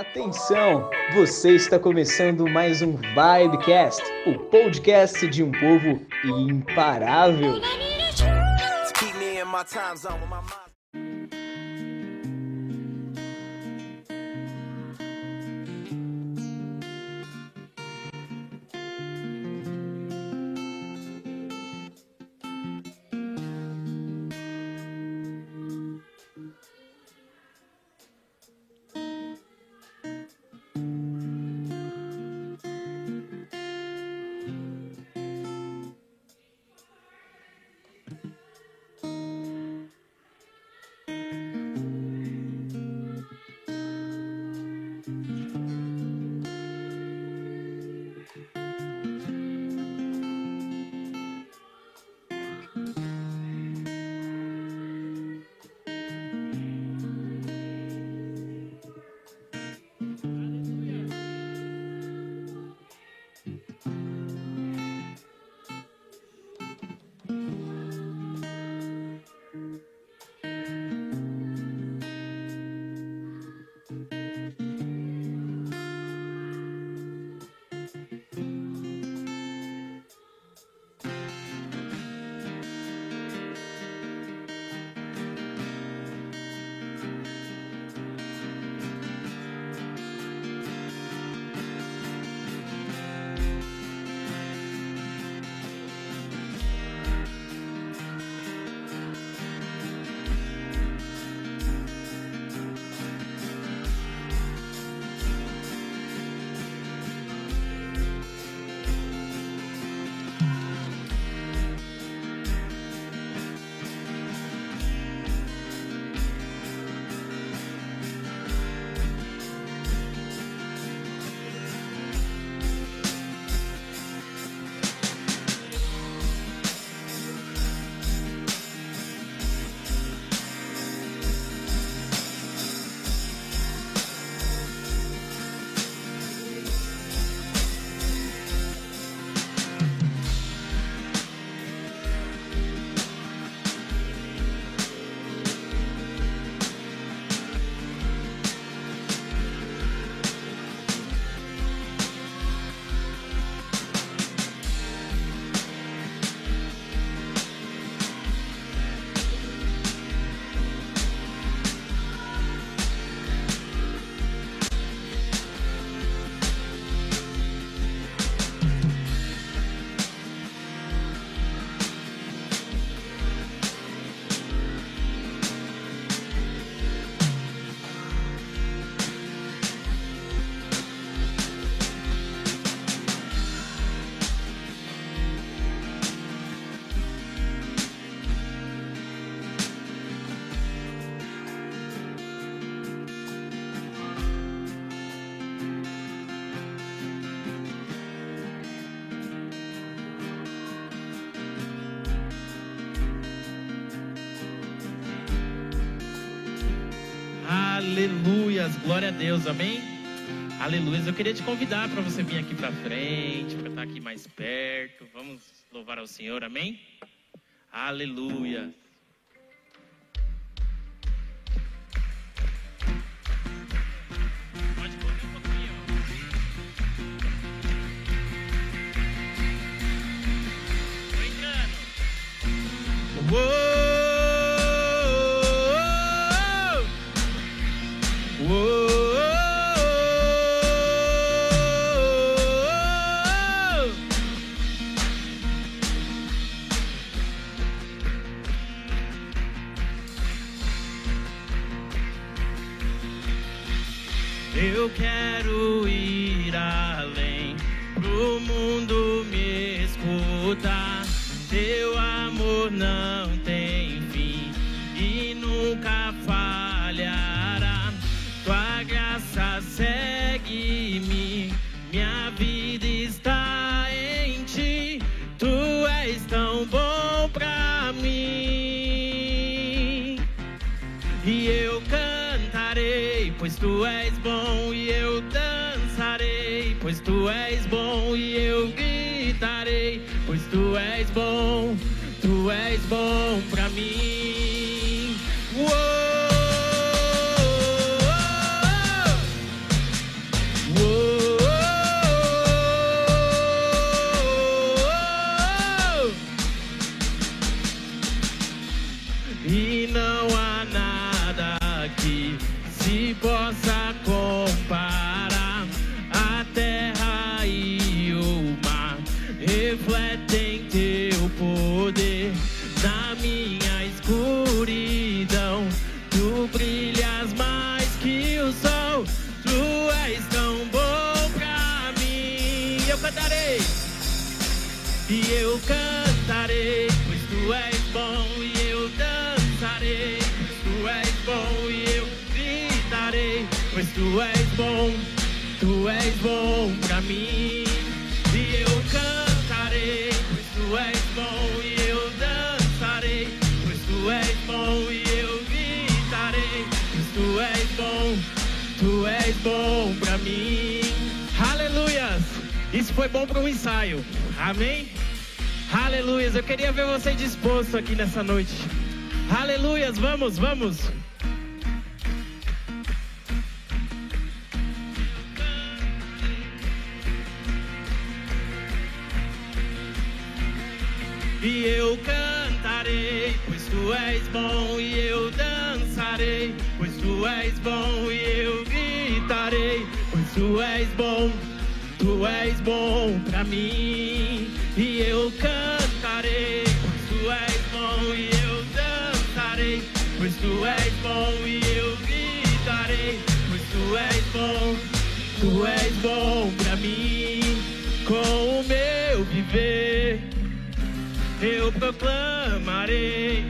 Atenção! Você está começando mais um Vibecast, o podcast de um povo imparável. Aleluias, glória a Deus, amém? Aleluias, eu queria te convidar para você vir aqui para frente, para estar aqui mais perto. Vamos louvar ao Senhor, amém? Aleluia. Pode Eu quero ir além pro mundo me escutar. Teu amor não és bom, e eu gritarei, pois tu és bom, tu és bom pra tu és bom. Tu és bom pra mim. E eu cantarei, pois tu és bom. E eu dançarei, pois tu és bom. E eu gritarei, pois tu és bom. Tu és bom pra mim. Aleluias! Isso foi bom para um ensaio. Amém? Aleluias! Eu queria ver você disposto aqui nessa noite. Aleluias! Vamos, vamos! E eu cantarei, pois tu és bom, e eu dançarei, pois tu és bom, e eu gritarei, pois tu és bom, tu és bom pra mim. E eu cantarei, pois tu és bom, e eu dançarei, pois tu és bom, e eu gritarei, pois tu és bom, tu és bom pra mim. Com o meu viver eu proclamarei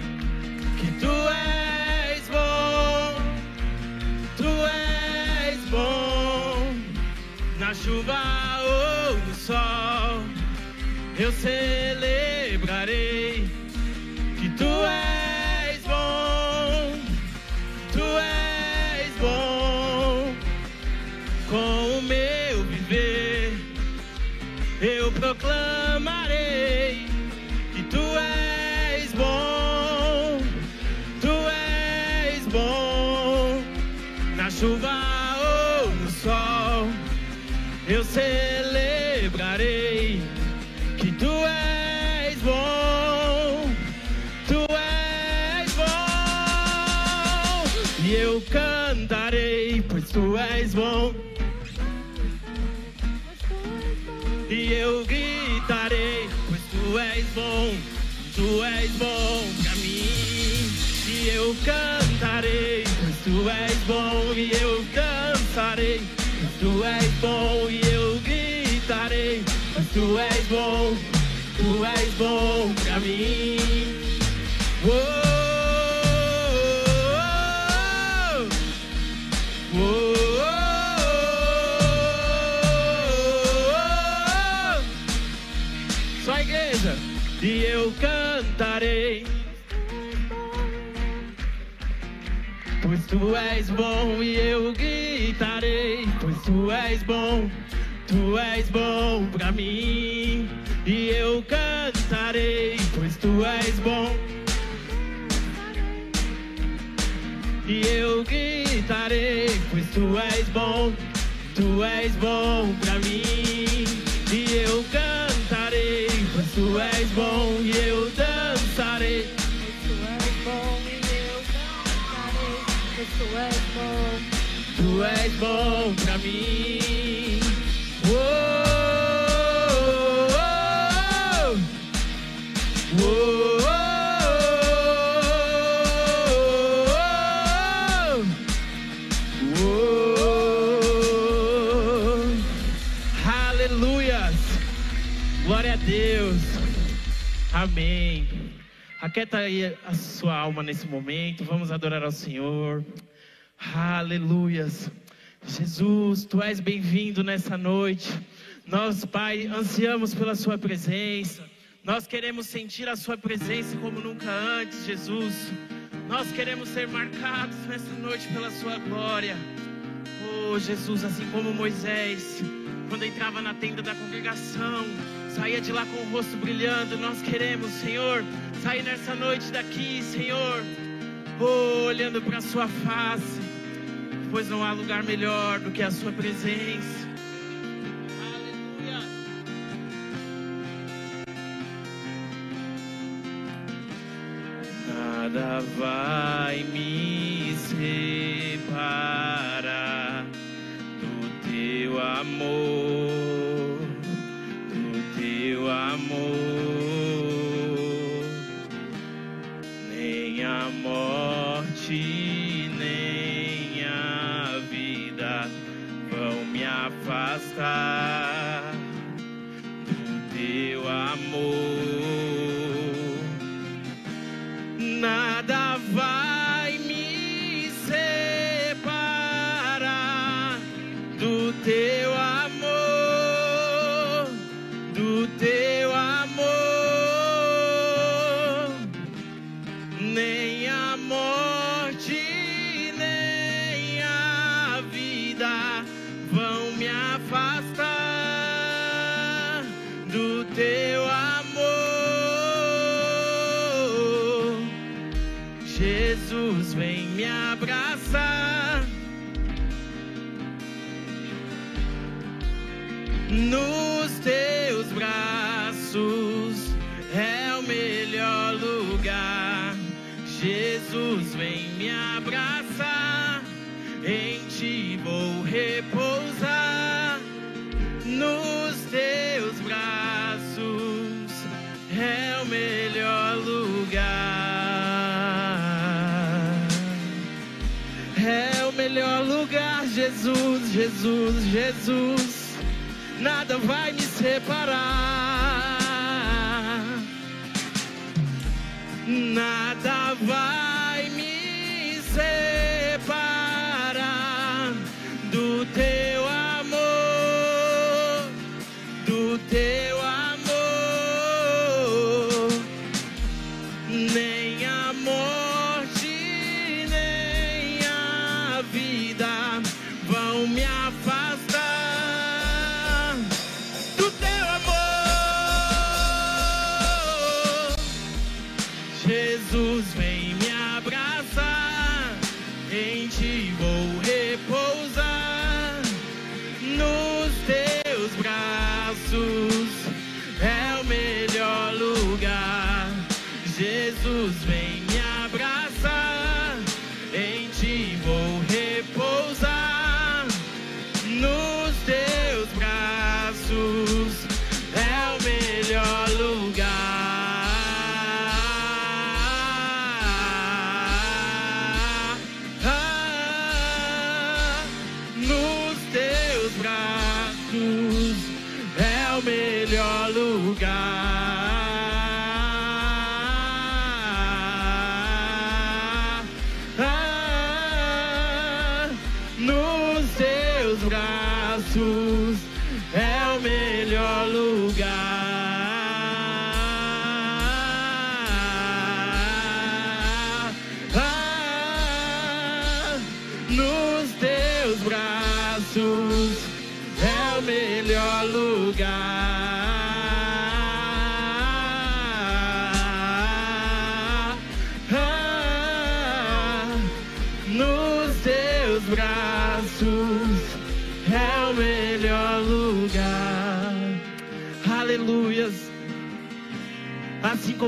que tu és bom, tu és bom, na chuva ou no sol, eu celebrarei tu és bom, tu és bom pra mim. Oh, oh, oh, oh. Só igreja. E eu cantarei. Pois tu és bom e eu gritarei. Pois tu és bom, tu és bom pra mim. E eu cantarei. Pois tu és bom. E eu gritarei, pois tu és bom, tu és bom pra mim. E eu cantarei, pois tu és bom, e eu dançarei. Tu és bom e eu cantarei, pois tu és bom. Tu és bom pra mim. Glória a Deus. Amém. Aquieta aí a sua alma nesse momento. Vamos adorar ao Senhor. Aleluias. Jesus, tu és bem-vindo nessa noite. Nós, Pai, ansiamos pela Sua presença. Nós queremos sentir a Sua presença como nunca antes, Jesus. Nós queremos ser marcados nessa noite pela Sua glória. Oh, Jesus, assim como Moisés, quando entrava na tenda da congregação, saía de lá com o rosto brilhando. Nós queremos, Senhor, sair nessa noite daqui, Senhor, oh, olhando para a Sua face, pois não há lugar melhor do que a Sua presença. Nada vai me separar do teu amor, do teu amor, nem a morte, nem a vida vão me afastar Jesus, Jesus. Nada vai me separar. Nada vai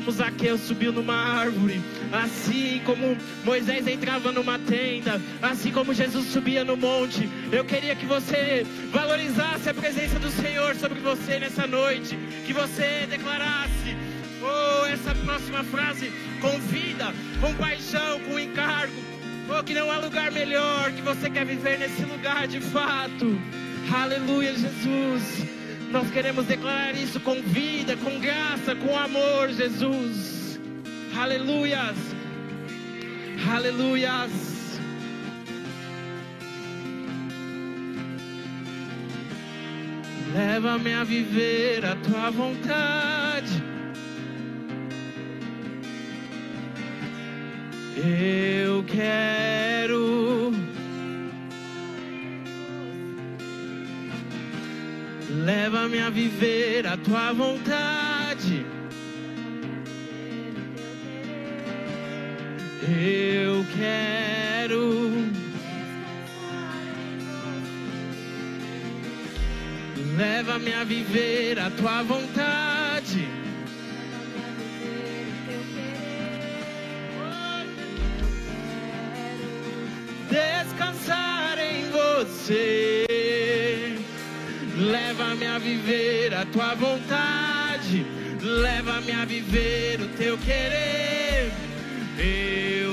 como Zaqueu subiu numa árvore, assim como Moisés entrava numa tenda, assim como Jesus subia no monte, eu queria que você valorizasse a presença do Senhor sobre você nessa noite, que você declarasse, oh, essa próxima frase com vida, com paixão, com encargo, oh, que não há lugar melhor, que você quer viver nesse lugar de fato. Aleluia, Jesus. Nós queremos declarar isso com vida, com graça, com amor, Jesus. Aleluias. Aleluias. Leva-me a viver a tua vontade. Eu quero. Leva-me a viver a tua vontade. Eu quero. Leva-me a viver a tua vontade. Descansar em você. Leva-me a viver a tua vontade. Leva-me a viver o teu querer. Eu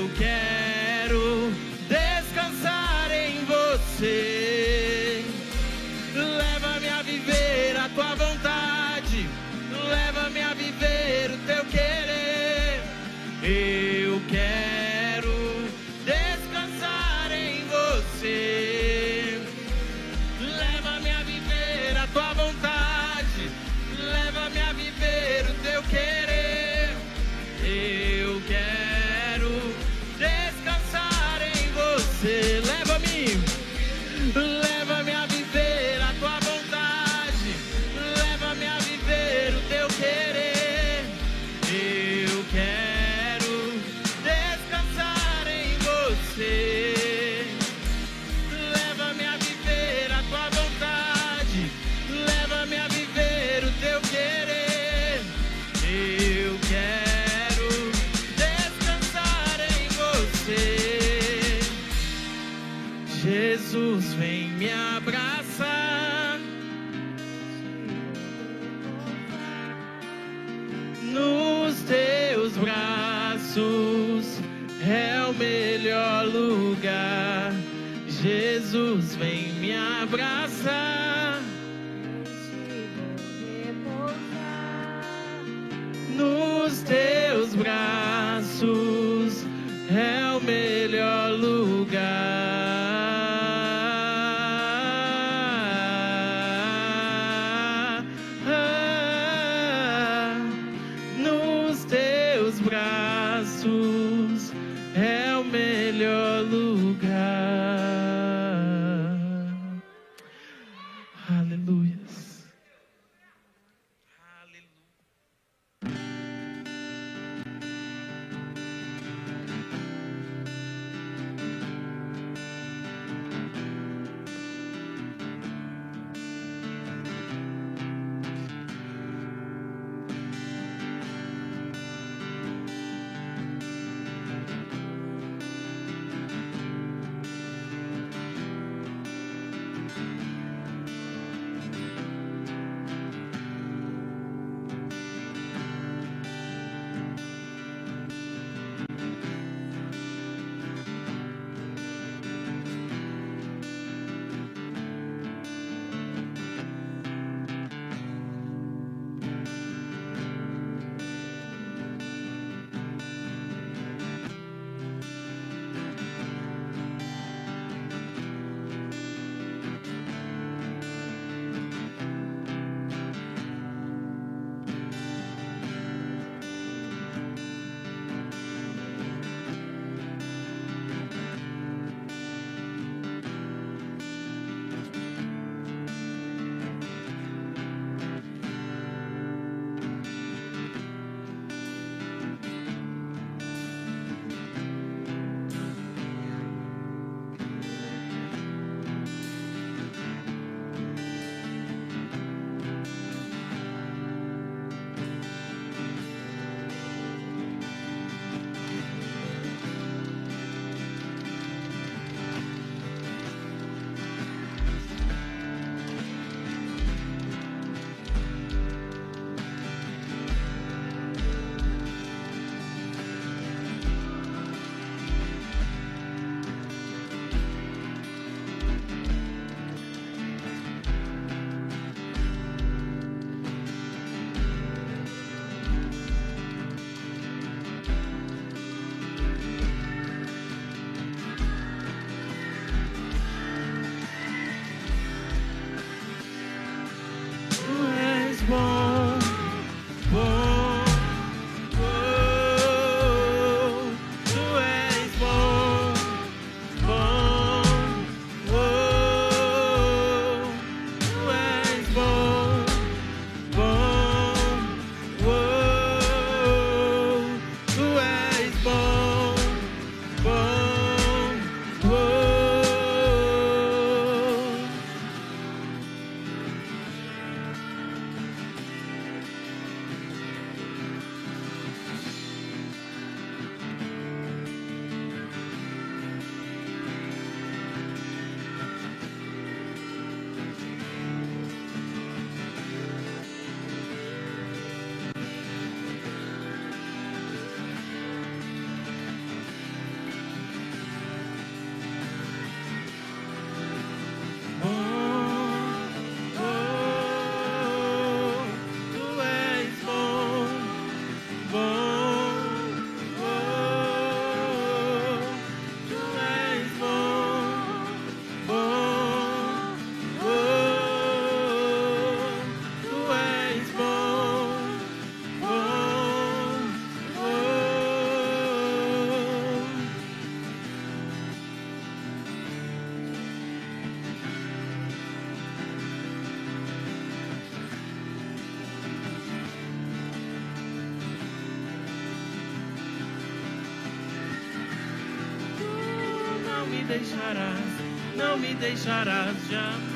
deixarás, não me deixarás jamais.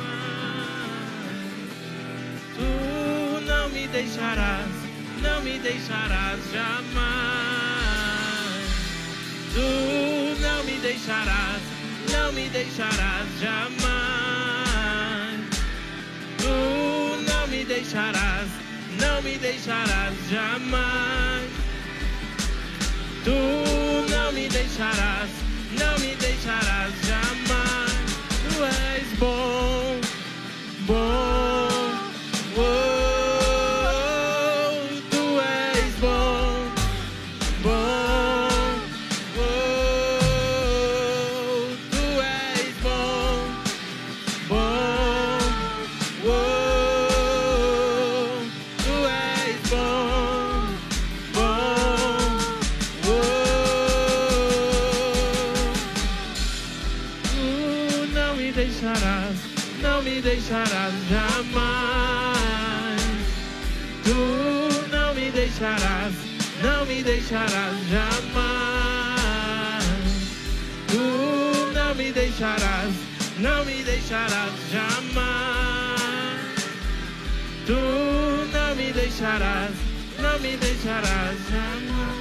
Tu não me deixarás, não me deixarás jamais. Tu não me deixarás, não me deixarás jamais. Tu não me deixarás, não me deixarás jamais. Tu não me deixarás, não me deixarás jamais. Tu és bom, bom. Deixarás jamais. Tu não me deixarás, não me deixarás jamais. Tu não me deixarás, não me deixarás jamais. Tu não me deixarás, não me deixarás jamais.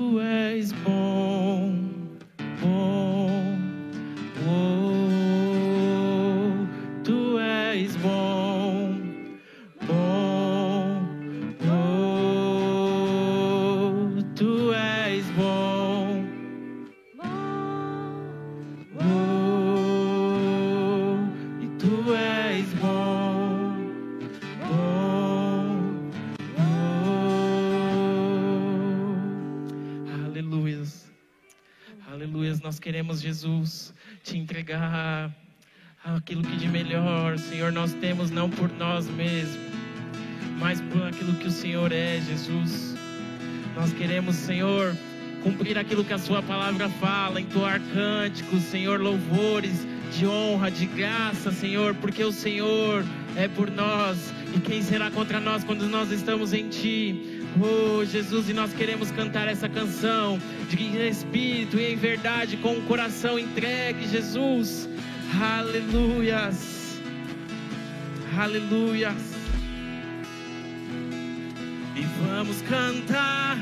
Tu és queremos, Jesus, te entregar aquilo que de melhor, Senhor, nós temos não por nós mesmos, mas por aquilo que o Senhor é, Jesus. Nós queremos, Senhor, cumprir aquilo que a Sua palavra fala, entoar cânticos, Senhor, louvores de honra, de graça, Senhor, porque o Senhor é por nós e quem será contra nós quando nós estamos em Ti? Oh, Jesus, e nós queremos cantar essa canção de em espírito e em verdade, com o coração entregue, Jesus. Aleluias. Aleluias. E vamos cantar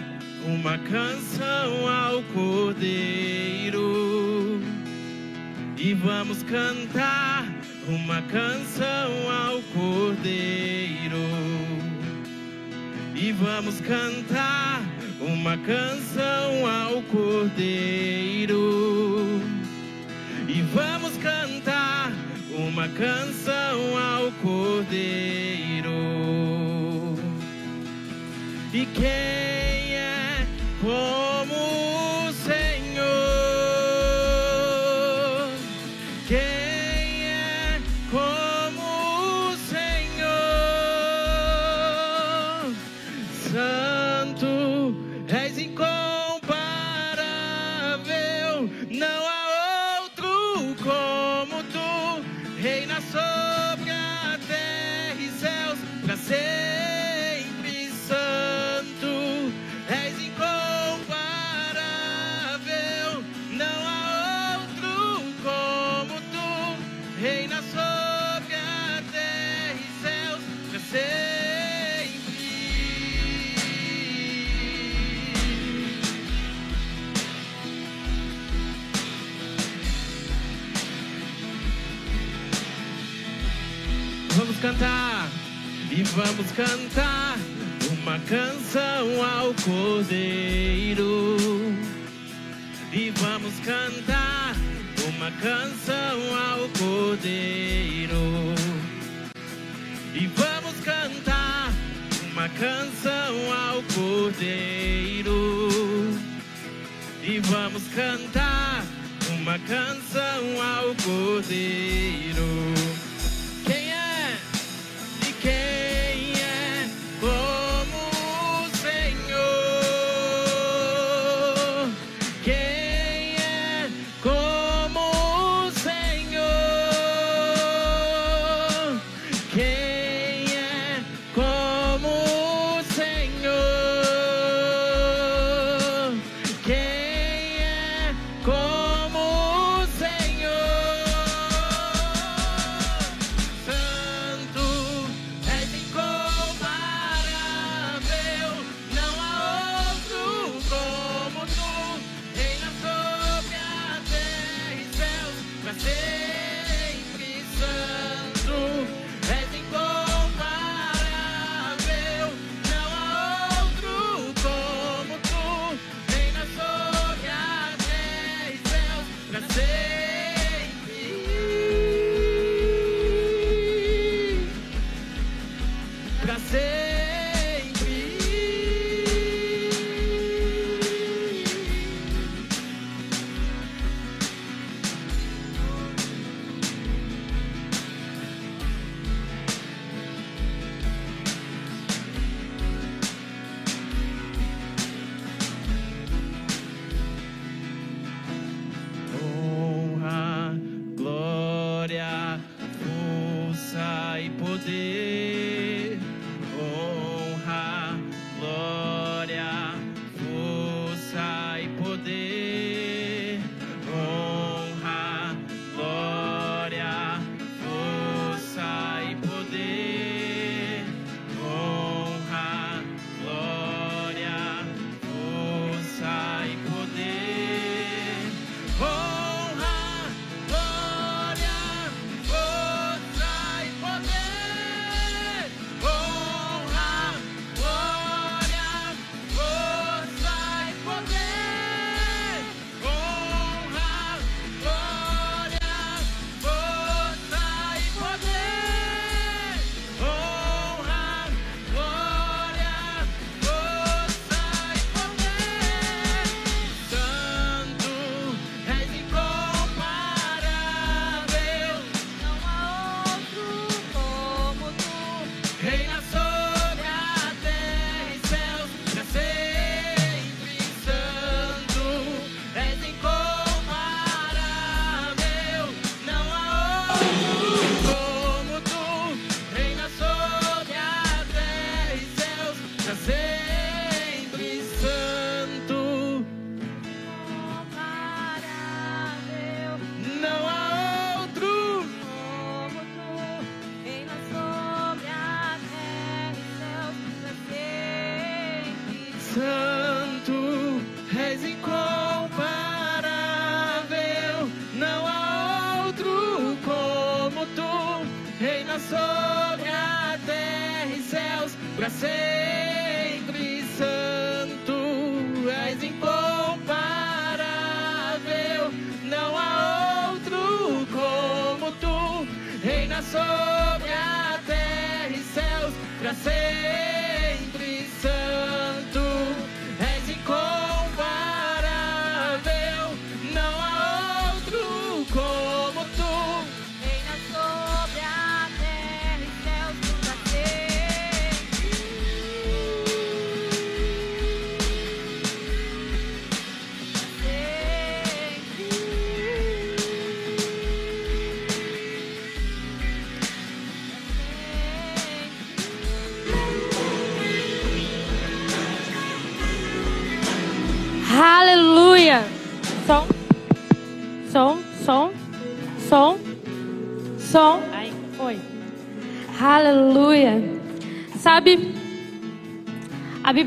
uma canção ao Cordeiro. E vamos cantar uma canção ao Cordeiro. E vamos cantar uma canção ao Cordeiro. E vamos cantar uma canção ao Cordeiro. E quem é como vamos cantar uma canção ao Cordeiro. E vamos cantar uma canção ao Cordeiro. E vamos cantar uma canção ao Cordeiro. E vamos cantar uma canção ao Cordeiro.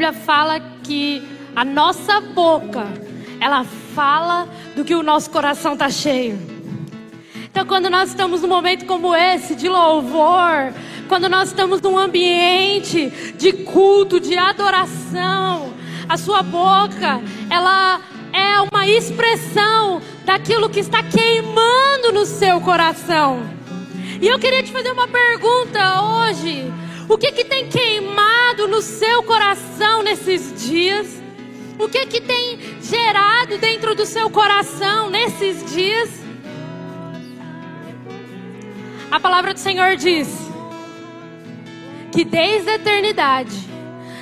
Bíblia fala que a nossa boca, ela fala do que o nosso coração está cheio. Então, quando nós estamos num momento como esse, de louvor, quando nós estamos num ambiente de culto, de adoração, a sua boca, ela é uma expressão daquilo que está queimando no seu coração. E eu queria te fazer uma pergunta hoje. O que que tem queimado no seu coração nesses dias? O que que tem gerado dentro do seu coração nesses dias? A palavra do Senhor diz que desde a eternidade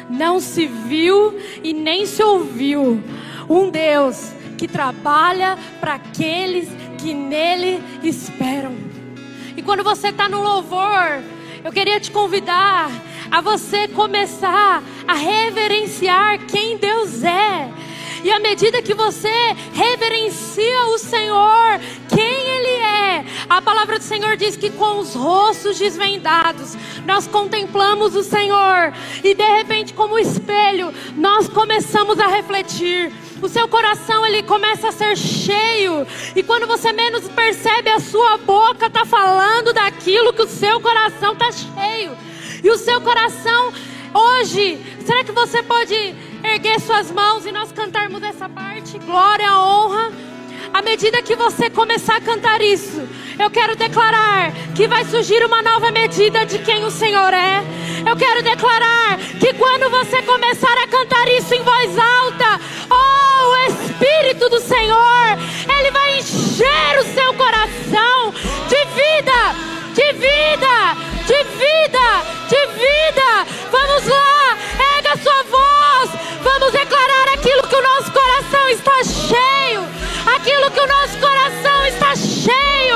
não se viu e nem se ouviu um Deus que trabalha para aqueles que nele esperam. E quando você está no louvor, eu queria te convidar a você começar a reverenciar quem Deus é. E à medida que você reverencia o Senhor, quem Ele é, a palavra do Senhor diz que com os rostos desvendados, nós contemplamos o Senhor, e de repente, como espelho, nós começamos a refletir o seu coração ele começa a ser cheio. E quando você menos percebe, a sua boca está falando daquilo que o seu coração está cheio. E o seu coração, hoje, será que você pode erguer suas mãos e nós cantarmos essa parte? Glória, honra. À medida que você começar a cantar isso, eu quero declarar que vai surgir uma nova medida de quem o Senhor é. Eu quero declarar que quando você começar a cantar isso em voz alta, oh, o Espírito do Senhor, ele vai encher o seu coração de vida, de vida, de vida, de vida. Vamos lá, erga sua voz, vamos declarar aquilo que o nosso coração está cheio, aquilo que o nosso coração está cheio.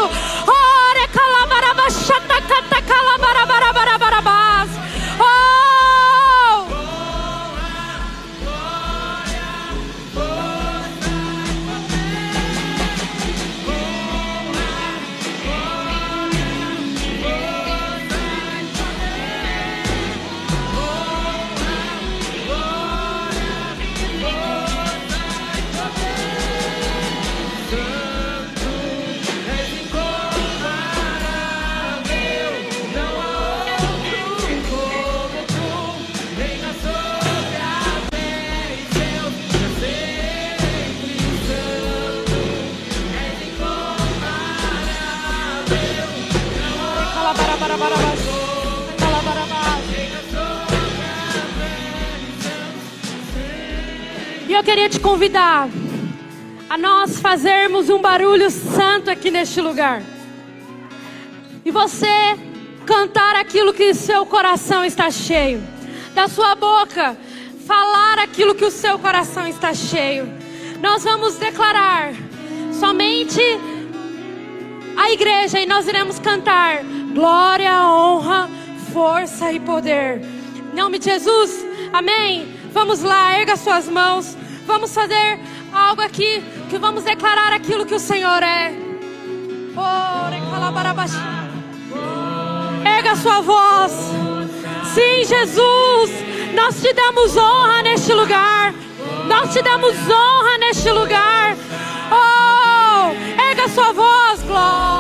Eu queria te convidar a nós fazermos um barulho santo aqui neste lugar. E você cantar aquilo que seu coração está cheio. Da sua boca, falar aquilo que o seu coração está cheio. Nós vamos declarar somente a igreja e nós iremos cantar glória, honra, força e poder. Em nome de Jesus, amém. Vamos lá, erga suas mãos. Vamos fazer algo aqui que vamos declarar aquilo que o Senhor é. Erga sua voz. Sim, Jesus, nós te damos honra neste lugar. Nós te damos honra neste lugar. Oh, erga sua voz, glória.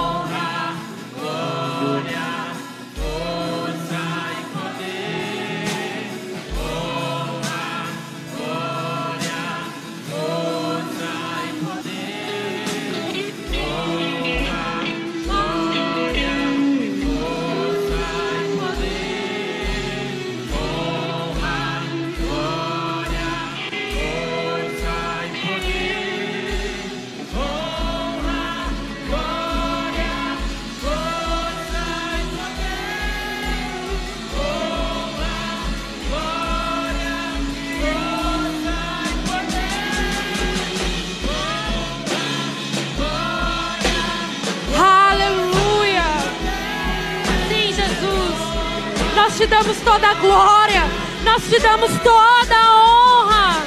nós te damos toda a glória, nós te damos toda a honra.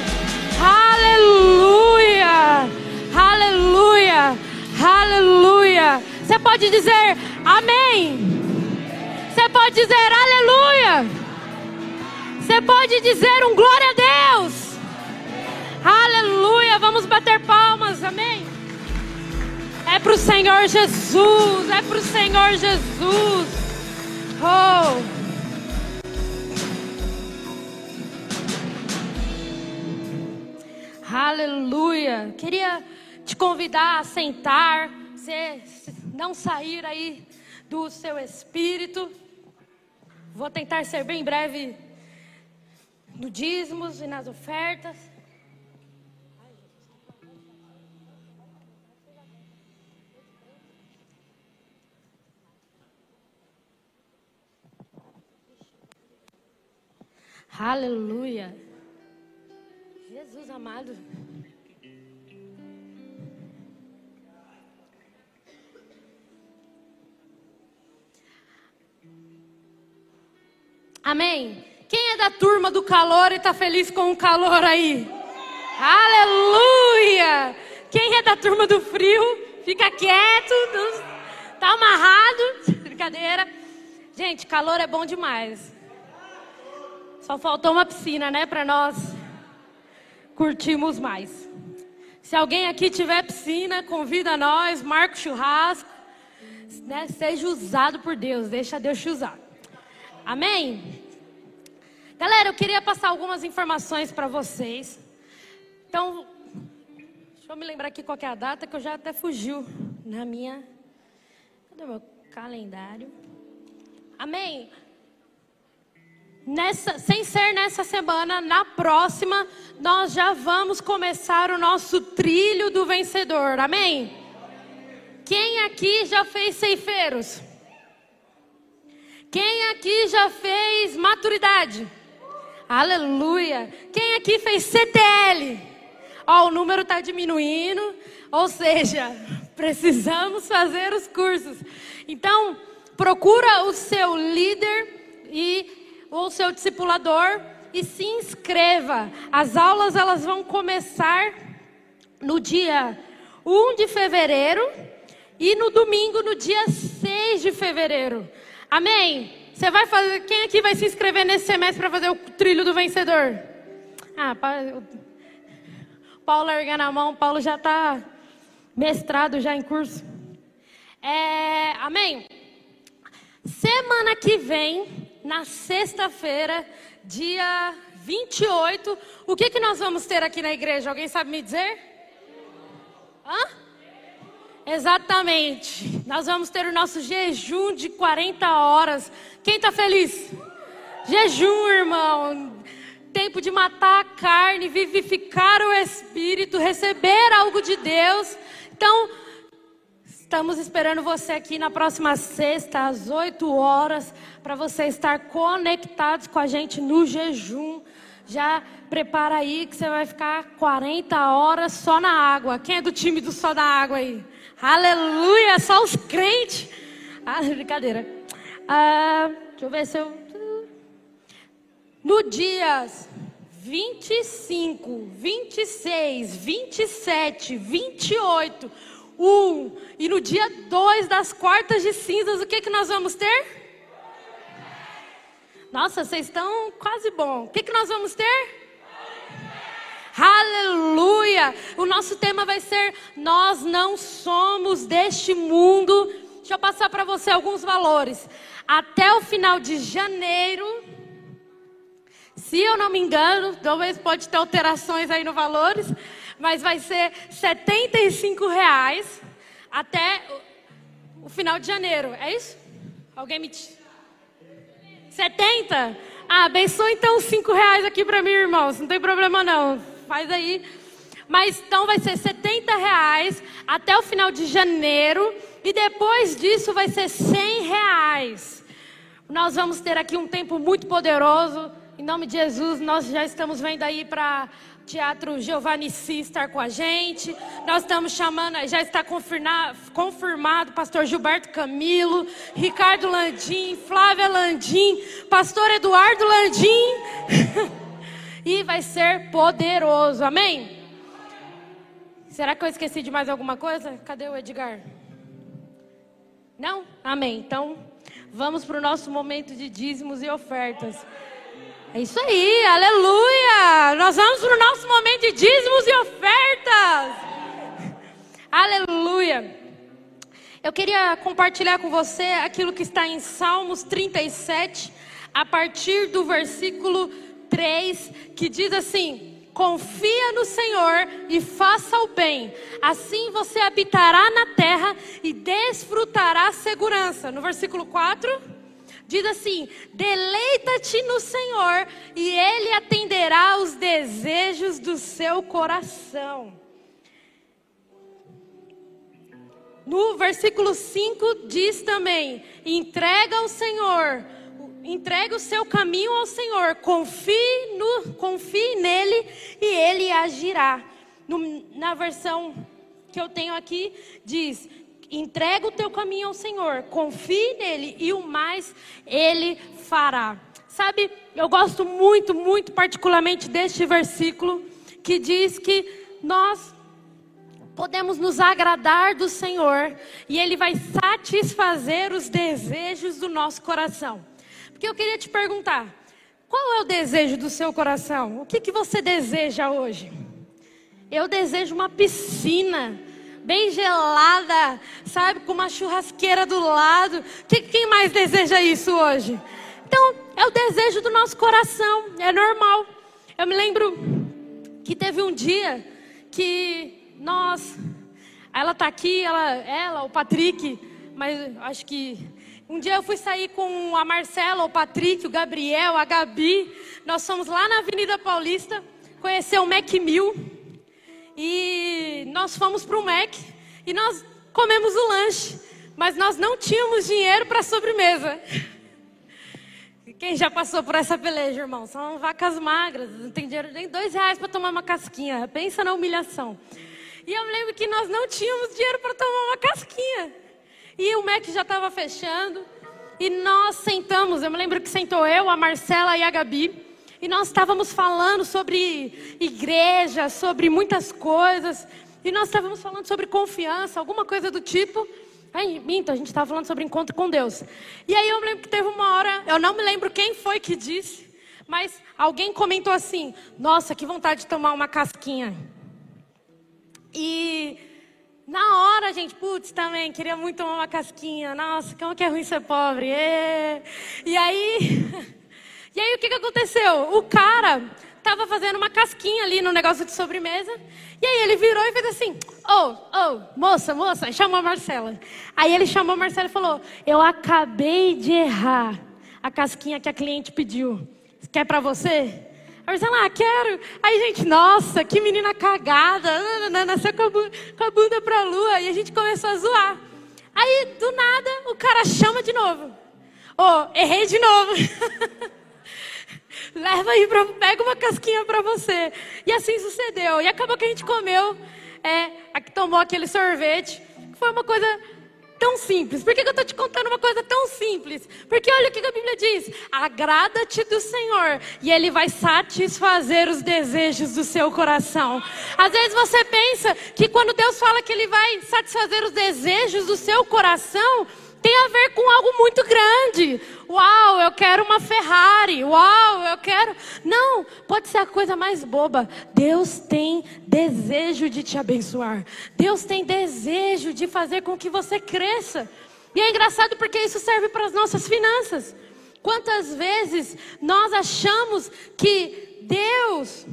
Aleluia, aleluia, aleluia. Você pode dizer amém. Você pode dizer aleluia. Você pode dizer um glória a Deus. Aleluia. Vamos bater palmas, amém. É pro Senhor Jesus, é pro Senhor Jesus. Oh. Aleluia. Queria te convidar a sentar, você não sair aí do seu espírito. Vou tentar ser bem breve no dízimos e nas ofertas. Aleluia. Jesus amado. Amém. Quem é da turma do calor e está feliz com o calor aí? Aleluia! Quem é da turma do frio, fica quieto, tá amarrado. Brincadeira. Gente, calor é bom demais. Só faltou uma piscina, né, para nós curtirmos mais. Se alguém aqui tiver piscina, convida nós, marca o churrasco. Né, seja usado por Deus, deixa Deus te usar. Amém? Galera, eu queria passar algumas informações para vocês. Então, deixa eu me lembrar aqui qual é a data que eu já até fugiu na minha. Cadê meu calendário? Amém? Nessa, sem ser nessa semana, na próxima, nós já vamos começar o nosso trilho do vencedor. Amém? Quem aqui já fez ceifeiros? Quem aqui já fez maturidade? Aleluia. Quem aqui fez CTL? Ó, o número está diminuindo, ou seja, precisamos fazer os cursos. Então, procura o seu líder e o seu discipulador e se inscreva. As aulas elas vão começar no dia 1 de fevereiro e no domingo no dia 6 de fevereiro. Amém? Você vai fazer. Quem aqui vai se inscrever nesse semestre para fazer o trilho do vencedor? Ah, Paulo erga na mão, Paulo já está mestrado já em curso. É, amém? Semana que vem, na sexta-feira, dia 28, o que, que nós vamos ter aqui na igreja? Alguém sabe me dizer? Hã? Exatamente. Nós vamos ter o nosso jejum de 40 horas. Quem está feliz? Jejum, irmão. Tempo de matar a carne, vivificar o espírito, receber algo de Deus. Então, estamos esperando você aqui na próxima sexta, às 8 horas, para você estar conectados com a gente no jejum. Já prepara aí que você vai ficar 40 horas só na água. Quem é do time do só da água aí? Aleluia, só os crentes. Ah, brincadeira. Ah, deixa eu ver se eu. No dias 25, 26, 27, 28, 1 e no dia 2 das quartas de cinzas, o que, que nós vamos ter? Nossa, vocês estão quase bom. O que, que nós vamos ter? Aleluia! O nosso tema vai ser Nós não somos deste mundo. Deixa eu passar para você alguns valores. Até o final de janeiro, se eu não me engano, talvez pode ter alterações aí no valores, mas vai ser 75 reais até o final de janeiro. É isso? Alguém me 70? Ah, abençoa então os 5 reais aqui para mim, irmãos. Não tem problema não faz aí. Mas então vai ser 70 reais até o final de janeiro. E depois disso vai ser 100 reais. Nós vamos ter aqui um tempo muito poderoso. Em nome de Jesus, nós já estamos vendo aí para Teatro Giovanni Si estar com a gente. Nós estamos chamando, já está confirmado, pastor Gilberto Camilo, Ricardo Landim, Flávia Landim, pastor Eduardo Landim. e vai ser poderoso. Amém? Será que eu esqueci de mais alguma coisa? Cadê o Edgar? Não? Amém. Então, Vamos para o nosso momento de dízimos e ofertas. É isso aí, aleluia! Nós vamos para o nosso momento de dízimos e ofertas. Aleluia! Eu queria compartilhar com você aquilo que está em Salmos 37, a partir do versículo 3, que diz assim: Confia no Senhor e faça o bem, assim você habitará na terra e desfrutará segurança. No versículo 4, diz assim: Deleita-te no Senhor e Ele atenderá os desejos do seu coração. No versículo 5 diz também: entrega ao Senhor, entrega o seu caminho ao Senhor, confie, no, confie nele e ele agirá. No, na versão que eu tenho aqui, diz: entrega o teu caminho ao Senhor, confie nele e o mais ele fará. Sabe, eu gosto muito, muito particularmente deste versículo que diz que nós podemos nos agradar do Senhor e Ele vai satisfazer os desejos do nosso coração. Porque eu queria te perguntar: qual é o desejo do seu coração? O que, que você deseja hoje? Eu desejo uma piscina bem gelada, sabe, com uma churrasqueira do lado. Que, quem mais deseja isso hoje? Então, é o desejo do nosso coração, é normal. Eu me lembro que teve um dia que nós, ela está aqui, ela, ela, o Patrick, mas acho que um dia eu fui sair com a Marcela, o Patrick, o Gabriel, a Gabi. Nós fomos lá na Avenida Paulista conhecer o Mac Mill. E nós fomos para o Mac e nós comemos o lanche. Mas nós não tínhamos dinheiro para sobremesa. Quem já passou por essa peleja, irmão? São vacas magras, não tem dinheiro nem dois reais para tomar uma casquinha. Pensa na humilhação. E eu lembro que nós não tínhamos dinheiro para tomar uma casquinha. E o Mac já estava fechando. E nós sentamos, eu me lembro que sentou eu, a Marcela e a Gabi. E nós estávamos falando sobre igreja, sobre muitas coisas. E nós estávamos falando sobre confiança, alguma coisa do tipo. Aí, minto, a gente estava falando sobre encontro com Deus. E aí eu me lembro que teve uma hora, eu não me lembro quem foi que disse, mas alguém comentou assim: Nossa, que vontade de tomar uma casquinha. E na hora, gente, putz, também, queria muito tomar uma casquinha. Nossa, como que é ruim ser pobre. E, e aí, e aí o que, que aconteceu? O cara estava fazendo uma casquinha ali no negócio de sobremesa. E aí ele virou e fez assim: Ô, oh, ô, oh, moça, moça, chamou a Marcela. Aí ele chamou a Marcela e falou: Eu acabei de errar a casquinha que a cliente pediu. Quer para você? Aí você ah, quero. Aí, gente, nossa, que menina cagada. Nasceu com a, bunda, com a bunda pra lua. E a gente começou a zoar. Aí, do nada, o cara chama de novo. Ô, oh, errei de novo. Leva aí, pra, pega uma casquinha para você. E assim sucedeu. E acabou que a gente comeu, é, tomou aquele sorvete. Foi uma coisa tão simples? Por que, eu estou te contando uma coisa tão simples? Porque olha o que a Bíblia diz: agrada-te do Senhor e Ele vai satisfazer os desejos do seu coração. Às vezes você pensa que quando Deus fala que Ele vai satisfazer os desejos do seu coração, tem a ver com algo muito grande. Uau, eu quero uma Ferrari. Uau, eu quero. Não, pode ser a coisa mais boba. Deus tem desejo de te abençoar. Deus tem desejo de fazer com que você cresça. E é engraçado porque isso serve para as nossas finanças. Quantas vezes nós achamos que Deus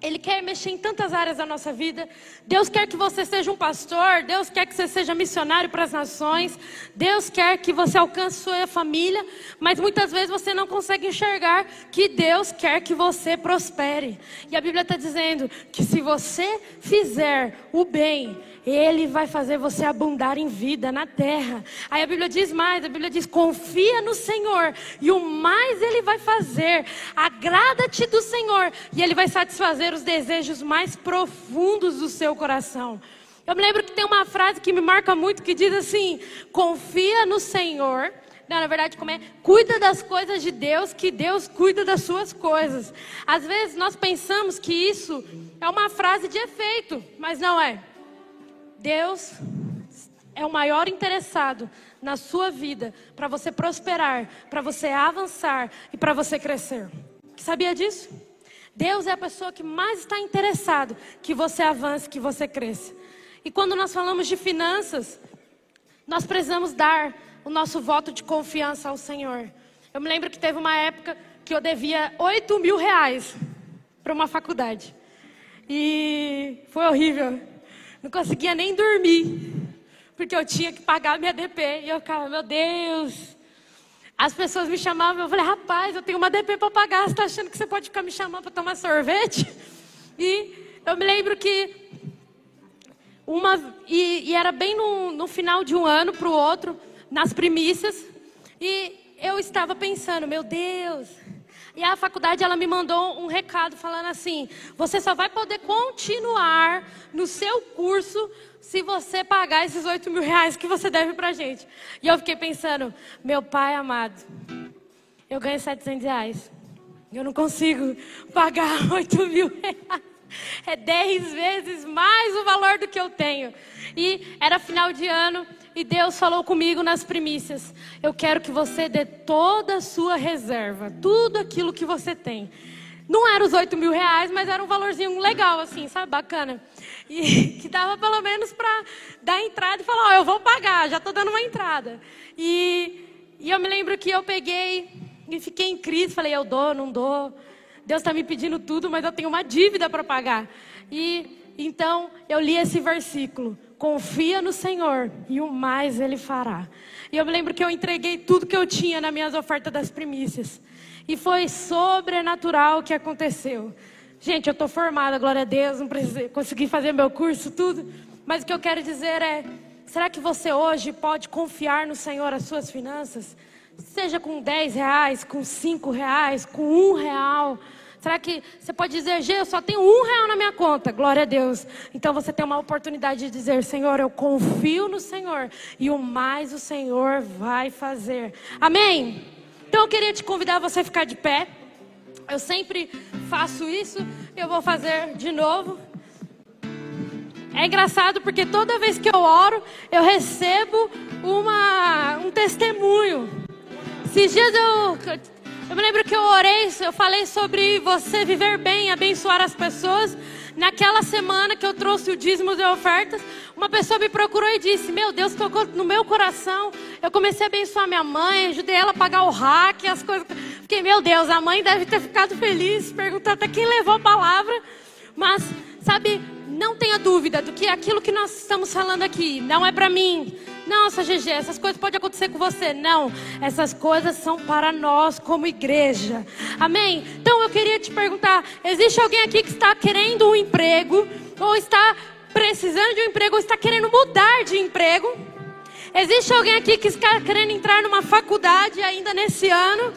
ele quer mexer em tantas áreas da nossa vida. Deus quer que você seja um pastor. Deus quer que você seja missionário para as nações. Deus quer que você alcance sua família. Mas muitas vezes você não consegue enxergar que Deus quer que você prospere. E a Bíblia está dizendo que se você fizer o bem, ele vai fazer você abundar em vida na terra. Aí a Bíblia diz mais: a Bíblia diz, confia no Senhor, e o mais Ele vai fazer. Agrada-te do Senhor, e Ele vai satisfazer os desejos mais profundos do seu coração. Eu me lembro que tem uma frase que me marca muito que diz assim: confia no Senhor. Não, na verdade, como é? Cuida das coisas de Deus, que Deus cuida das suas coisas. Às vezes nós pensamos que isso é uma frase de efeito, mas não é. Deus é o maior interessado na sua vida para você prosperar, para você avançar e para você crescer. Sabia disso? Deus é a pessoa que mais está interessado que você avance, que você cresça. E quando nós falamos de finanças, nós precisamos dar o nosso voto de confiança ao Senhor. Eu me lembro que teve uma época que eu devia 8 mil reais para uma faculdade. E foi horrível. Não conseguia nem dormir. Porque eu tinha que pagar minha DP. E eu ficava, meu Deus. As pessoas me chamavam, eu falei, rapaz, eu tenho uma DP para pagar. Você está achando que você pode ficar me chamando para tomar sorvete? E eu me lembro que uma. E, e era bem no, no final de um ano para o outro, nas primícias. E eu estava pensando, meu Deus, e a faculdade ela me mandou um recado falando assim: você só vai poder continuar no seu curso se você pagar esses 8 mil reais que você deve pra gente. E eu fiquei pensando, meu pai amado, eu ganho 700 reais. Eu não consigo pagar 8 mil reais. É 10 vezes mais o valor do que eu tenho. E era final de ano e Deus falou comigo nas primícias: Eu quero que você dê toda a sua reserva, tudo aquilo que você tem. Não era os 8 mil reais, mas era um valorzinho legal, assim, sabe? Bacana. E que dava pelo menos para dar entrada e falar: Ó, oh, eu vou pagar, já estou dando uma entrada. E, e eu me lembro que eu peguei e fiquei em crise. Falei: Eu dou, não dou. Deus está me pedindo tudo, mas eu tenho uma dívida para pagar. E então eu li esse versículo confia no Senhor e o mais Ele fará. E eu me lembro que eu entreguei tudo que eu tinha nas minhas ofertas das primícias. E foi sobrenatural o que aconteceu. Gente, eu estou formada, glória a Deus, não consegui fazer meu curso, tudo. Mas o que eu quero dizer é: será que você hoje pode confiar no Senhor as suas finanças? Seja com 10 reais, com 5 reais, com um real. Será que você pode dizer, G, eu só tenho um real na minha conta? Glória a Deus. Então você tem uma oportunidade de dizer, Senhor, eu confio no Senhor e o mais o Senhor vai fazer. Amém? Então eu queria te convidar a você ficar de pé. Eu sempre faço isso, eu vou fazer de novo. É engraçado porque toda vez que eu oro, eu recebo uma, um testemunho. Esses dias eu eu me lembro que eu orei, eu falei sobre você viver bem, abençoar as pessoas. Naquela semana que eu trouxe o dízimo de ofertas, uma pessoa me procurou e disse: Meu Deus, tocou no meu coração. Eu comecei a abençoar minha mãe, ajudei ela a pagar o hack, as coisas. Fiquei, meu Deus, a mãe deve ter ficado feliz, perguntou até quem levou a palavra. Mas, sabe, não tenha dúvida do que aquilo que nós estamos falando aqui não é para mim, nossa, GG, essas coisas podem acontecer com você. Não, essas coisas são para nós como igreja. Amém? Então eu queria te perguntar: existe alguém aqui que está querendo um emprego, ou está precisando de um emprego, ou está querendo mudar de emprego? Existe alguém aqui que está querendo entrar numa faculdade ainda nesse ano?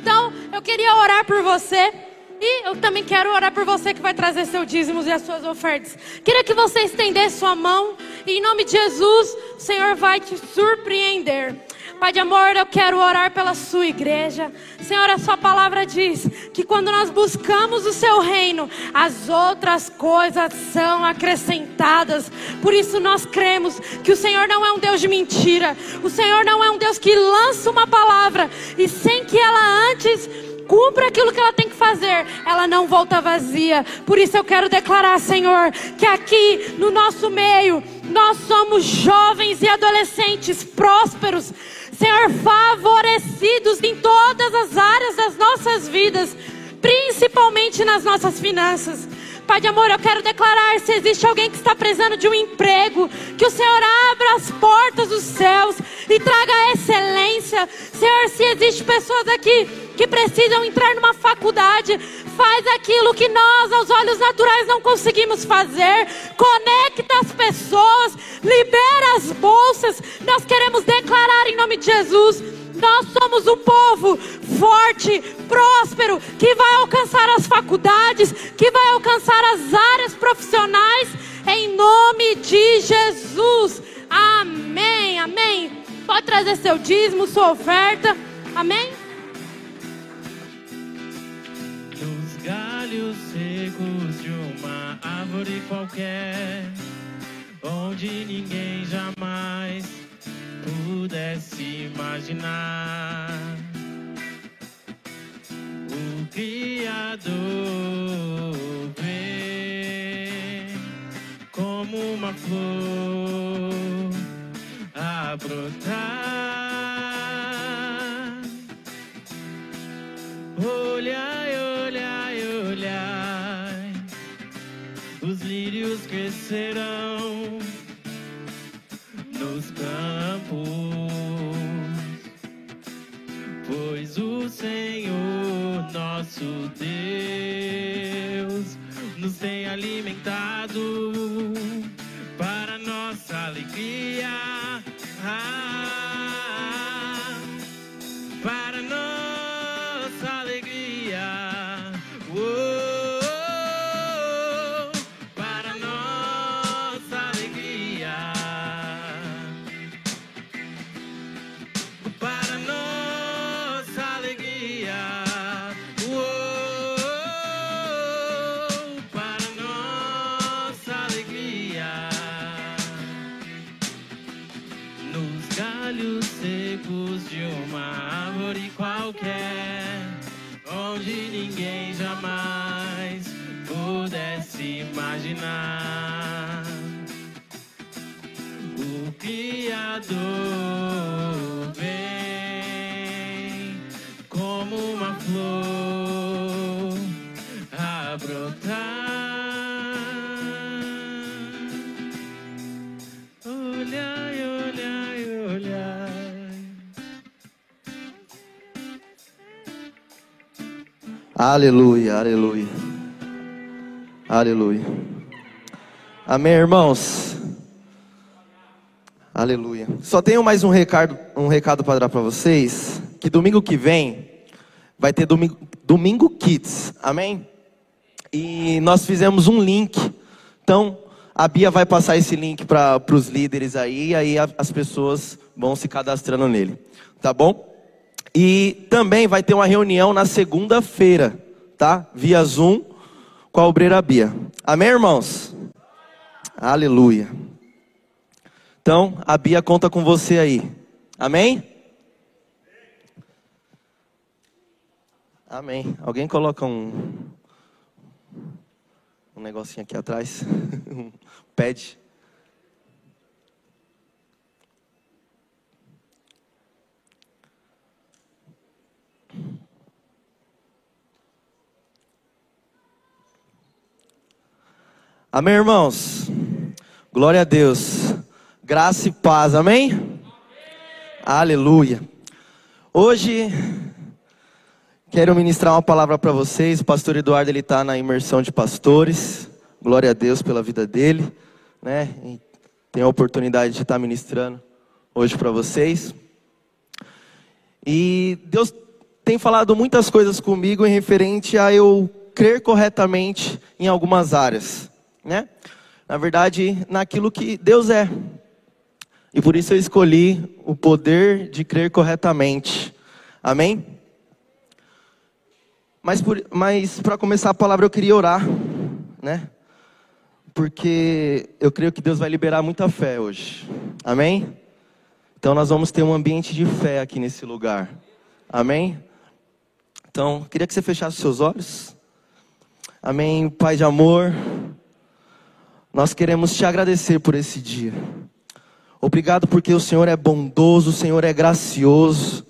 Então eu queria orar por você. E eu também quero orar por você que vai trazer seus dízimos e as suas ofertas. Queria que você estendesse sua mão. E em nome de Jesus, o Senhor vai te surpreender. Pai de amor, eu quero orar pela sua igreja. Senhor, a sua palavra diz que quando nós buscamos o seu reino, as outras coisas são acrescentadas. Por isso nós cremos que o Senhor não é um Deus de mentira. O Senhor não é um Deus que lança uma palavra e sem que ela antes cumpra aquilo que ela tem que fazer, ela não volta vazia. Por isso eu quero declarar, Senhor, que aqui no nosso meio nós somos jovens e adolescentes prósperos, Senhor, favorecidos em todas as áreas das nossas vidas, principalmente nas nossas finanças. Pai de amor, eu quero declarar: se existe alguém que está precisando de um emprego, que o Senhor abra as portas dos céus e traga excelência. Senhor, se existe pessoas aqui que precisam entrar numa faculdade, faz aquilo que nós, aos olhos naturais, não conseguimos fazer. Conecta as pessoas, libera as bolsas. Nós queremos declarar em nome de Jesus nós somos um povo forte, próspero, que vai alcançar as faculdades, que vai alcançar as áreas profissionais, em nome de Jesus. Amém, amém. Pode trazer seu dízimo, sua oferta. Amém. Galhos secos de uma árvore qualquer, onde ninguém jamais pudesse imaginar. O Criador vem como uma flor a brotar. Olhai, olhai, olhai, os lírios crescerão Aleluia, aleluia. Aleluia. Amém, irmãos. Aleluia. Só tenho mais um recado, um recado para dar para vocês, que domingo que vem vai ter domingo, domingo Kids. Amém? E nós fizemos um link. Então, a Bia vai passar esse link para os líderes aí, e aí as pessoas vão se cadastrando nele. Tá bom? E também vai ter uma reunião na segunda-feira, tá? Via Zoom com a obreira Bia. Amém, irmãos? Aleluia. Então, a Bia conta com você aí. Amém? Amém. Alguém coloca um um negocinho aqui atrás, um pad. Amém, irmãos? Glória a Deus. Graça e paz, amém? Aleluia. Hoje quero ministrar uma palavra para vocês. O pastor Eduardo ele está na imersão de pastores. Glória a Deus pela vida dele, né? Tem a oportunidade de estar ministrando hoje para vocês. E Deus tem falado muitas coisas comigo em referente a eu crer corretamente em algumas áreas, né? Na verdade, naquilo que Deus é. E por isso eu escolhi o poder de crer corretamente. Amém? Mas para começar a palavra eu queria orar, né? Porque eu creio que Deus vai liberar muita fé hoje. Amém? Então nós vamos ter um ambiente de fé aqui nesse lugar. Amém? Então, queria que você fechasse seus olhos. Amém, Pai de amor. Nós queremos te agradecer por esse dia. Obrigado porque o Senhor é bondoso, o Senhor é gracioso.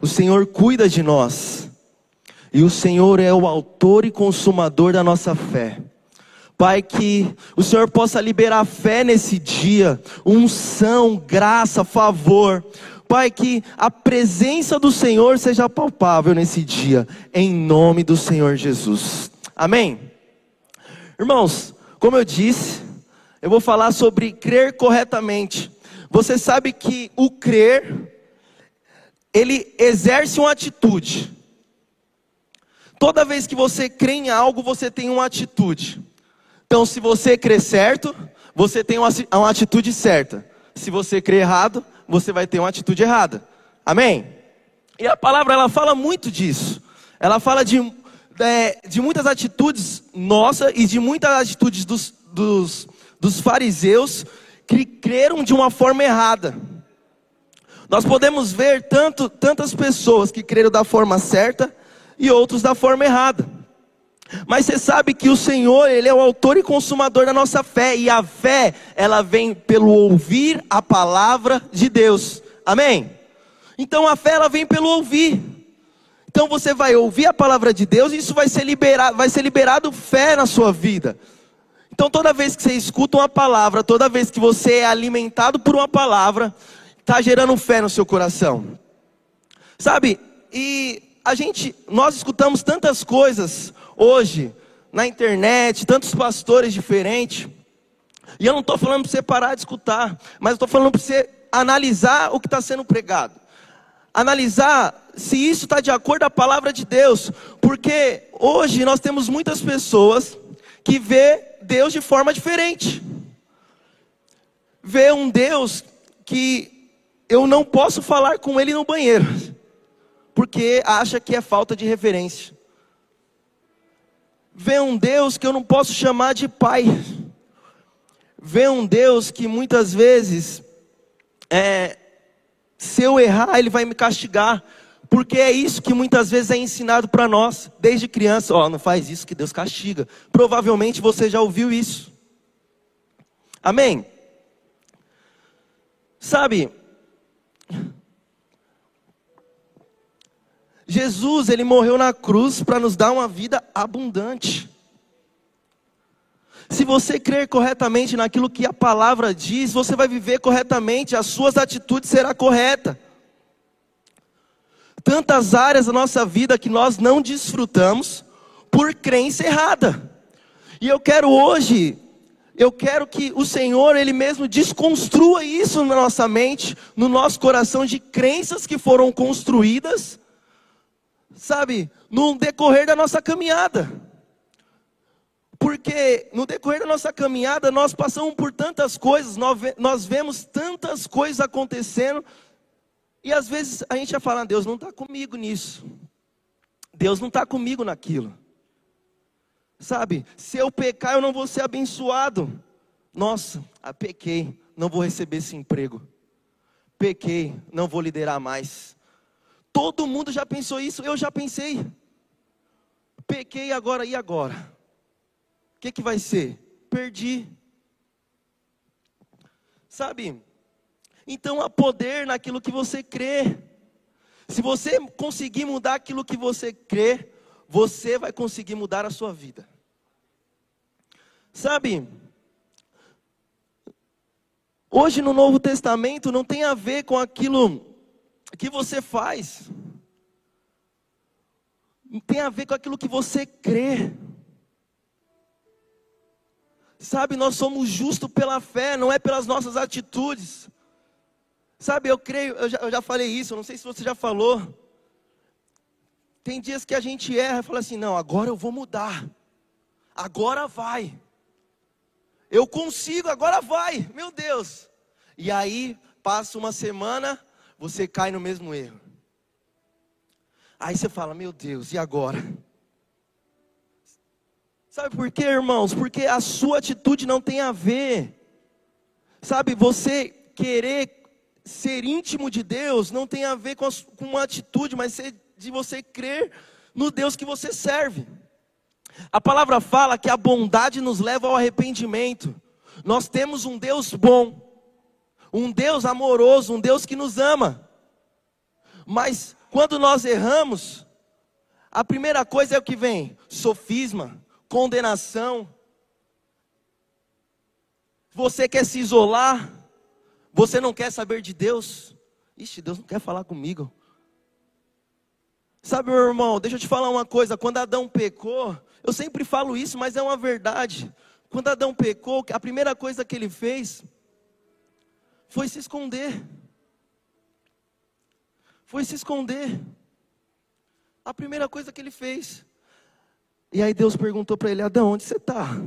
O Senhor cuida de nós. E o Senhor é o autor e consumador da nossa fé. Pai, que o Senhor possa liberar fé nesse dia, unção, graça, favor. Pai, que a presença do Senhor seja palpável nesse dia, em nome do Senhor Jesus. Amém? Irmãos, como eu disse, eu vou falar sobre crer corretamente. Você sabe que o crer, ele exerce uma atitude. Toda vez que você crê em algo, você tem uma atitude. Então, se você crê certo, você tem uma, uma atitude certa. Se você crê errado, você vai ter uma atitude errada. Amém? E a palavra ela fala muito disso. Ela fala de, é, de muitas atitudes nossas e de muitas atitudes dos, dos, dos fariseus que creram de uma forma errada. Nós podemos ver tanto, tantas pessoas que creram da forma certa e outros da forma errada. Mas você sabe que o Senhor, Ele é o autor e consumador da nossa fé, e a fé, ela vem pelo ouvir a palavra de Deus. Amém? Então a fé, ela vem pelo ouvir. Então você vai ouvir a palavra de Deus e isso vai ser liberado, vai ser liberado fé na sua vida. Então toda vez que você escuta uma palavra, toda vez que você é alimentado por uma palavra, está gerando fé no seu coração. Sabe? E a gente, nós escutamos tantas coisas hoje na internet, tantos pastores diferentes. E eu não estou falando para você parar de escutar, mas estou falando para você analisar o que está sendo pregado. Analisar se isso está de acordo com a palavra de Deus. Porque hoje nós temos muitas pessoas que vê Deus de forma diferente. Vê um Deus que eu não posso falar com ele no banheiro. Porque acha que é falta de referência vê um Deus que eu não posso chamar de pai. Vê um Deus que muitas vezes, é, se eu errar, Ele vai me castigar. Porque é isso que muitas vezes é ensinado para nós, desde criança. Ó, oh, não faz isso que Deus castiga. Provavelmente você já ouviu isso. Amém? Sabe, Jesus, ele morreu na cruz para nos dar uma vida abundante. Se você crer corretamente naquilo que a palavra diz, você vai viver corretamente, as suas atitudes serão corretas. Tantas áreas da nossa vida que nós não desfrutamos por crença errada. E eu quero hoje, eu quero que o Senhor, Ele mesmo desconstrua isso na nossa mente, no nosso coração, de crenças que foram construídas sabe, no decorrer da nossa caminhada. Porque no decorrer da nossa caminhada nós passamos por tantas coisas, nós vemos tantas coisas acontecendo, e às vezes a gente já fala, Deus não está comigo nisso, Deus não está comigo naquilo. Sabe, se eu pecar eu não vou ser abençoado. Nossa, ah, pequei, não vou receber esse emprego. Pequei, não vou liderar mais. Todo mundo já pensou isso, eu já pensei. Pequei agora e agora? Que, que vai ser? Perdi. Sabe? Então há poder naquilo que você crê. Se você conseguir mudar aquilo que você crê, você vai conseguir mudar a sua vida. Sabe? Hoje no Novo Testamento não tem a ver com aquilo que você faz tem a ver com aquilo que você crê. Sabe, nós somos justos pela fé, não é pelas nossas atitudes. Sabe, eu creio, eu já, eu já falei isso, não sei se você já falou. Tem dias que a gente erra e fala assim: não, agora eu vou mudar, agora vai. Eu consigo, agora vai, meu Deus. E aí, passa uma semana, você cai no mesmo erro. Aí você fala, meu Deus, e agora? Sabe por quê, irmãos? Porque a sua atitude não tem a ver. Sabe, você querer ser íntimo de Deus não tem a ver com, a, com uma atitude, mas de você crer no Deus que você serve. A palavra fala que a bondade nos leva ao arrependimento. Nós temos um Deus bom um Deus amoroso, um Deus que nos ama. Mas quando nós erramos, a primeira coisa é o que vem: sofisma, condenação. Você quer se isolar, você não quer saber de Deus. Ixi, Deus não quer falar comigo. Sabe, meu irmão, deixa eu te falar uma coisa. Quando Adão pecou, eu sempre falo isso, mas é uma verdade. Quando Adão pecou, a primeira coisa que ele fez foi se esconder. Foi se esconder. A primeira coisa que ele fez. E aí Deus perguntou para ele: Adão, onde você está?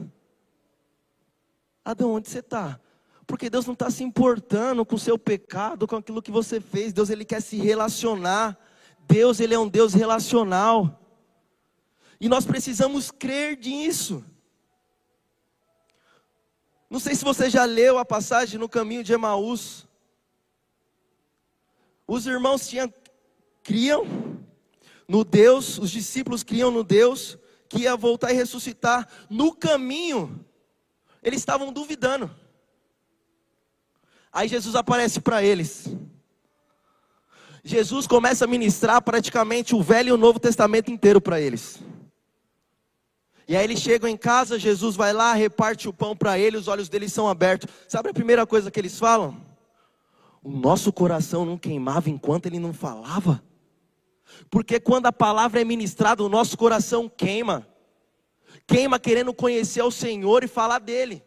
Adão, onde você está? Porque Deus não está se importando com o seu pecado, com aquilo que você fez. Deus, Ele quer se relacionar. Deus, Ele é um Deus relacional. E nós precisamos crer nisso. Não sei se você já leu a passagem no caminho de Emaús. Os irmãos tinham, criam no Deus, os discípulos criam no Deus que ia voltar e ressuscitar. No caminho, eles estavam duvidando. Aí Jesus aparece para eles. Jesus começa a ministrar praticamente o Velho e o Novo Testamento inteiro para eles. E aí eles chegam em casa, Jesus vai lá, reparte o pão para eles, os olhos deles são abertos. Sabe a primeira coisa que eles falam? O nosso coração não queimava enquanto ele não falava. Porque quando a palavra é ministrada, o nosso coração queima. Queima querendo conhecer o Senhor e falar dele.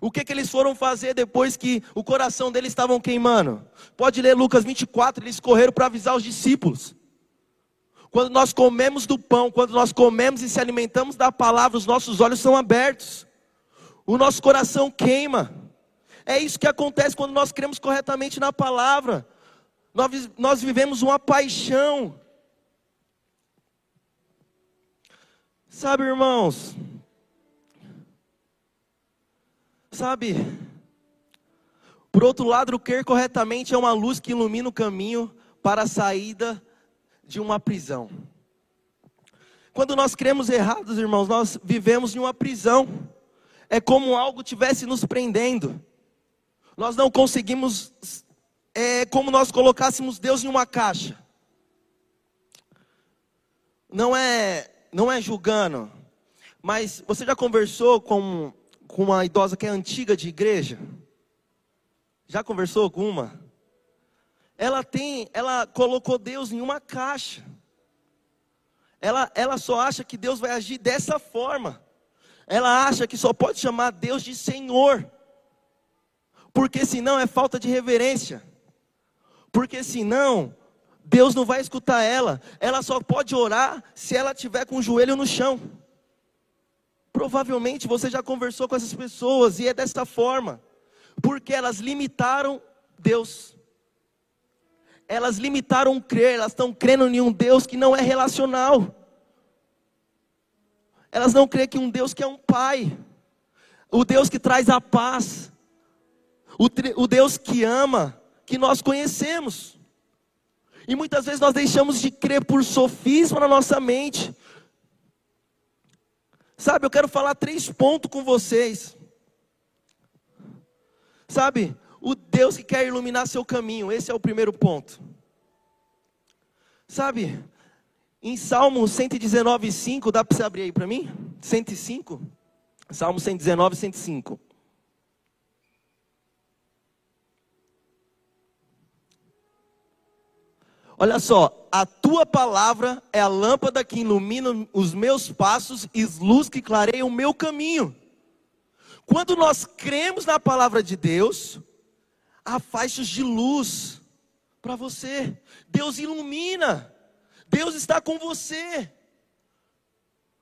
O que, que eles foram fazer depois que o coração deles estavam queimando? Pode ler Lucas 24, eles correram para avisar os discípulos. Quando nós comemos do pão, quando nós comemos e se alimentamos da palavra, os nossos olhos são abertos. O nosso coração queima. É isso que acontece quando nós cremos corretamente na palavra. Nós, nós vivemos uma paixão. Sabe, irmãos, Sabe? Por outro lado, o crer corretamente é uma luz que ilumina o caminho para a saída de uma prisão. Quando nós cremos errados, irmãos, nós vivemos em uma prisão. É como algo tivesse nos prendendo. Nós não conseguimos, é como nós colocássemos Deus em uma caixa. Não é, não é julgando, mas você já conversou com com uma idosa que é antiga de igreja? Já conversou com uma? Ela tem, ela colocou Deus em uma caixa. Ela, ela só acha que Deus vai agir dessa forma. Ela acha que só pode chamar Deus de Senhor. Porque senão é falta de reverência. Porque senão Deus não vai escutar ela. Ela só pode orar se ela tiver com o joelho no chão. Provavelmente você já conversou com essas pessoas e é desta forma, porque elas limitaram Deus. Elas limitaram crer, elas estão crendo em um Deus que não é relacional. Elas não creem que um Deus que é um pai, o Deus que traz a paz, o, o Deus que ama, que nós conhecemos. E muitas vezes nós deixamos de crer por sofisma na nossa mente, Sabe, eu quero falar três pontos com vocês. Sabe, o Deus que quer iluminar seu caminho, esse é o primeiro ponto. Sabe, em Salmo 119, 5, dá para você abrir aí para mim? 105? Salmo 119, 105. Olha só, a tua palavra é a lâmpada que ilumina os meus passos e luz que clareia o meu caminho. Quando nós cremos na palavra de Deus, há faixas de luz para você. Deus ilumina. Deus está com você.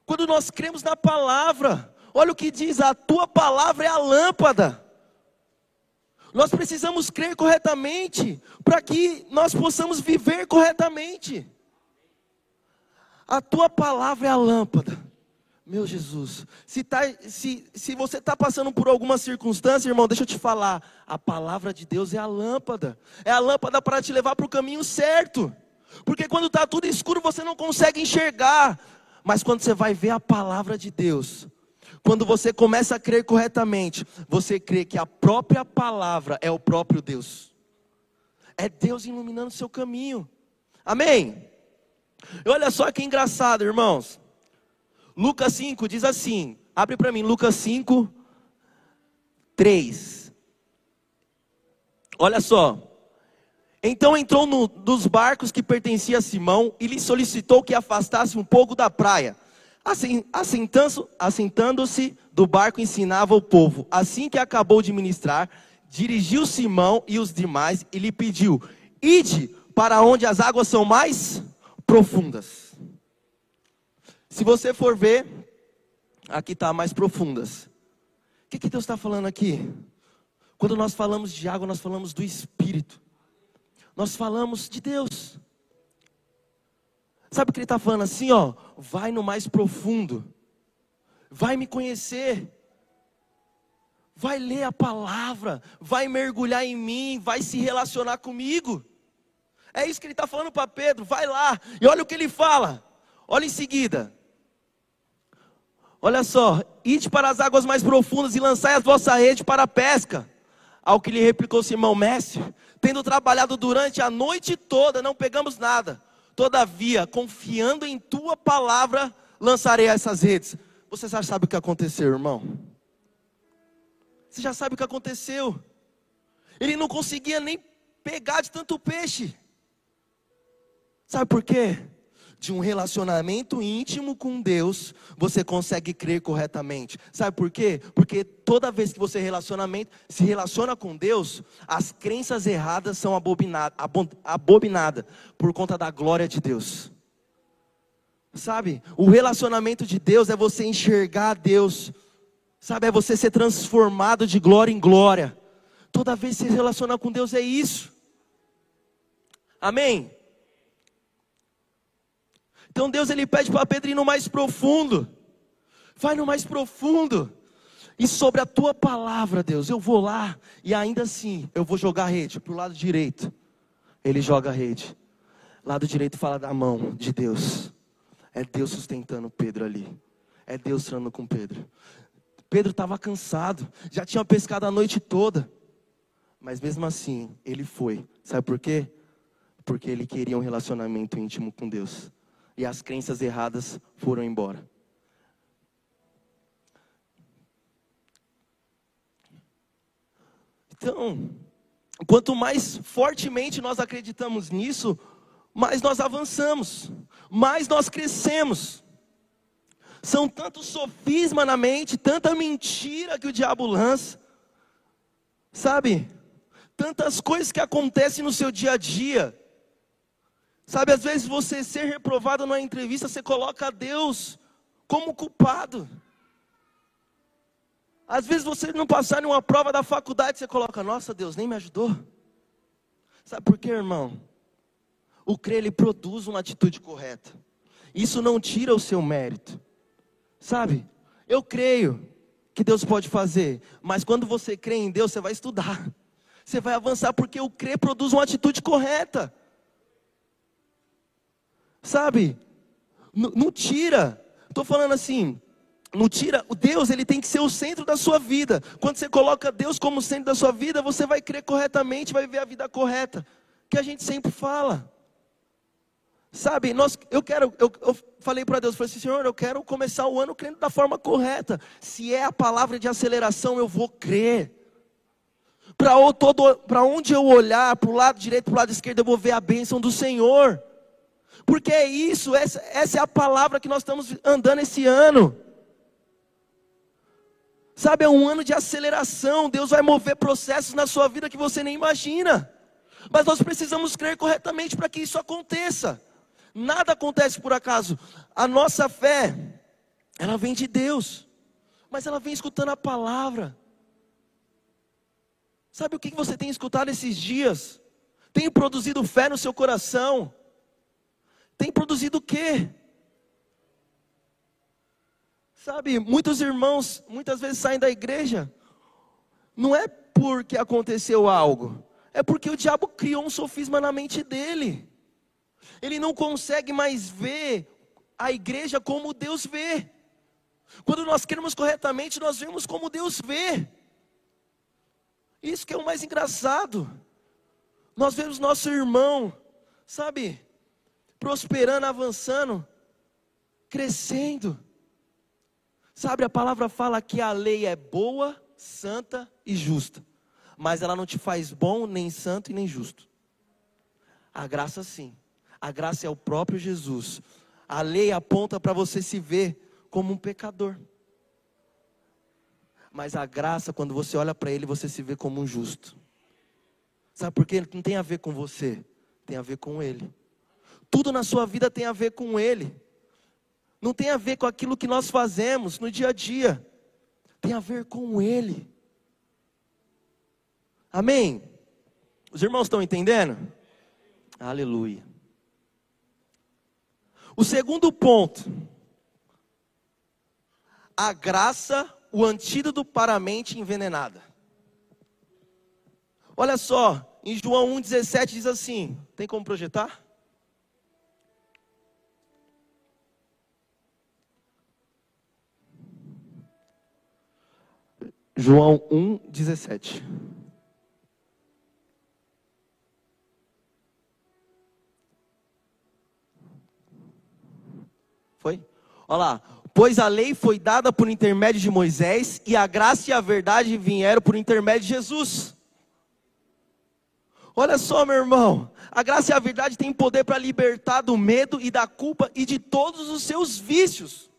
Quando nós cremos na palavra, olha o que diz: a tua palavra é a lâmpada nós precisamos crer corretamente para que nós possamos viver corretamente. A tua palavra é a lâmpada. Meu Jesus, se, tá, se, se você está passando por alguma circunstância, irmão, deixa eu te falar. A palavra de Deus é a lâmpada. É a lâmpada para te levar para o caminho certo. Porque quando está tudo escuro, você não consegue enxergar. Mas quando você vai ver a palavra de Deus, quando você começa a crer corretamente, você crê que a própria palavra é o próprio Deus. É Deus iluminando o seu caminho. Amém? Olha só que engraçado, irmãos. Lucas 5 diz assim: abre para mim, Lucas 5, 3. Olha só. Então entrou no, dos barcos que pertencia a Simão e lhe solicitou que afastasse um pouco da praia. Assim, assentando-se do barco, ensinava o povo. Assim que acabou de ministrar, dirigiu Simão e os demais e lhe pediu: Ide para onde as águas são mais profundas. Se você for ver, aqui está mais profundas. O que, que Deus está falando aqui? Quando nós falamos de água, nós falamos do Espírito. Nós falamos de Deus. Sabe o que ele está falando assim, ó? Vai no mais profundo. Vai me conhecer. Vai ler a palavra, vai mergulhar em mim, vai se relacionar comigo. É isso que ele está falando para Pedro. Vai lá. E olha o que ele fala. Olha em seguida. Olha só. Ide para as águas mais profundas e lançai a vossa rede para a pesca. Ao que lhe replicou Simão, mestre, tendo trabalhado durante a noite toda, não pegamos nada. Todavia, confiando em tua palavra, lançarei essas redes. Você já sabe o que aconteceu, irmão? Você já sabe o que aconteceu. Ele não conseguia nem pegar de tanto peixe. Sabe por quê? De um relacionamento íntimo com Deus, você consegue crer corretamente. Sabe por quê? Porque toda vez que você relacionamento, se relaciona com Deus, as crenças erradas são abominadas abominada por conta da glória de Deus. Sabe? O relacionamento de Deus é você enxergar Deus. Sabe? É você ser transformado de glória em glória. Toda vez que se relaciona com Deus é isso. Amém? Então Deus ele pede para Pedro ir no mais profundo. Vai no mais profundo. E sobre a tua palavra, Deus, eu vou lá e ainda assim eu vou jogar a rede para o lado direito. Ele joga a rede. Lado direito fala da mão de Deus. É Deus sustentando Pedro ali. É Deus falando com Pedro. Pedro estava cansado, já tinha pescado a noite toda. Mas mesmo assim, ele foi. Sabe por quê? Porque ele queria um relacionamento íntimo com Deus. E as crenças erradas foram embora. Então, quanto mais fortemente nós acreditamos nisso, mais nós avançamos, mais nós crescemos. São tantos sofisma na mente, tanta mentira que o diabo lança. Sabe? tantas coisas que acontecem no seu dia a dia. Sabe, às vezes você ser reprovado numa entrevista, você coloca Deus como culpado. Às vezes você não passar em uma prova da faculdade, você coloca, nossa Deus, nem me ajudou. Sabe por quê, irmão? O crer ele produz uma atitude correta. Isso não tira o seu mérito. Sabe? Eu creio que Deus pode fazer, mas quando você crê em Deus, você vai estudar. Você vai avançar porque o crer produz uma atitude correta. Sabe? Não tira. Estou falando assim, não tira, o Deus ele tem que ser o centro da sua vida. Quando você coloca Deus como centro da sua vida, você vai crer corretamente, vai viver a vida correta. Que a gente sempre fala. Sabe, nós, eu quero, eu, eu falei para Deus, falei assim, Senhor, eu quero começar o ano crendo da forma correta. Se é a palavra de aceleração, eu vou crer. Para onde eu olhar, para o lado direito, para o lado esquerdo, eu vou ver a bênção do Senhor. Porque é isso, essa, essa é a palavra que nós estamos andando esse ano. Sabe, é um ano de aceleração. Deus vai mover processos na sua vida que você nem imagina. Mas nós precisamos crer corretamente para que isso aconteça. Nada acontece por acaso. A nossa fé, ela vem de Deus. Mas ela vem escutando a palavra. Sabe o que você tem escutado esses dias? Tem produzido fé no seu coração? Tem produzido o quê? Sabe, muitos irmãos muitas vezes saem da igreja, não é porque aconteceu algo, é porque o diabo criou um sofisma na mente dele. Ele não consegue mais ver a igreja como Deus vê. Quando nós queremos corretamente, nós vemos como Deus vê. Isso que é o mais engraçado. Nós vemos nosso irmão, sabe, prosperando, avançando, crescendo. Sabe, a palavra fala que a lei é boa, santa e justa, mas ela não te faz bom, nem santo e nem justo. A graça sim. A graça é o próprio Jesus. A lei aponta para você se ver como um pecador. Mas a graça, quando você olha para Ele, você se vê como um justo. Sabe por quê? Não tem a ver com você, tem a ver com Ele. Tudo na sua vida tem a ver com Ele. Não tem a ver com aquilo que nós fazemos no dia a dia. Tem a ver com Ele. Amém? Os irmãos estão entendendo? Aleluia. O segundo ponto. A graça o antídoto para a mente envenenada. Olha só, em João 1,17 diz assim: tem como projetar? João 1,17. Foi? Olha lá. Pois a lei foi dada por intermédio de Moisés e a graça e a verdade vieram por intermédio de Jesus. Olha só, meu irmão. A graça e a verdade têm poder para libertar do medo e da culpa e de todos os seus vícios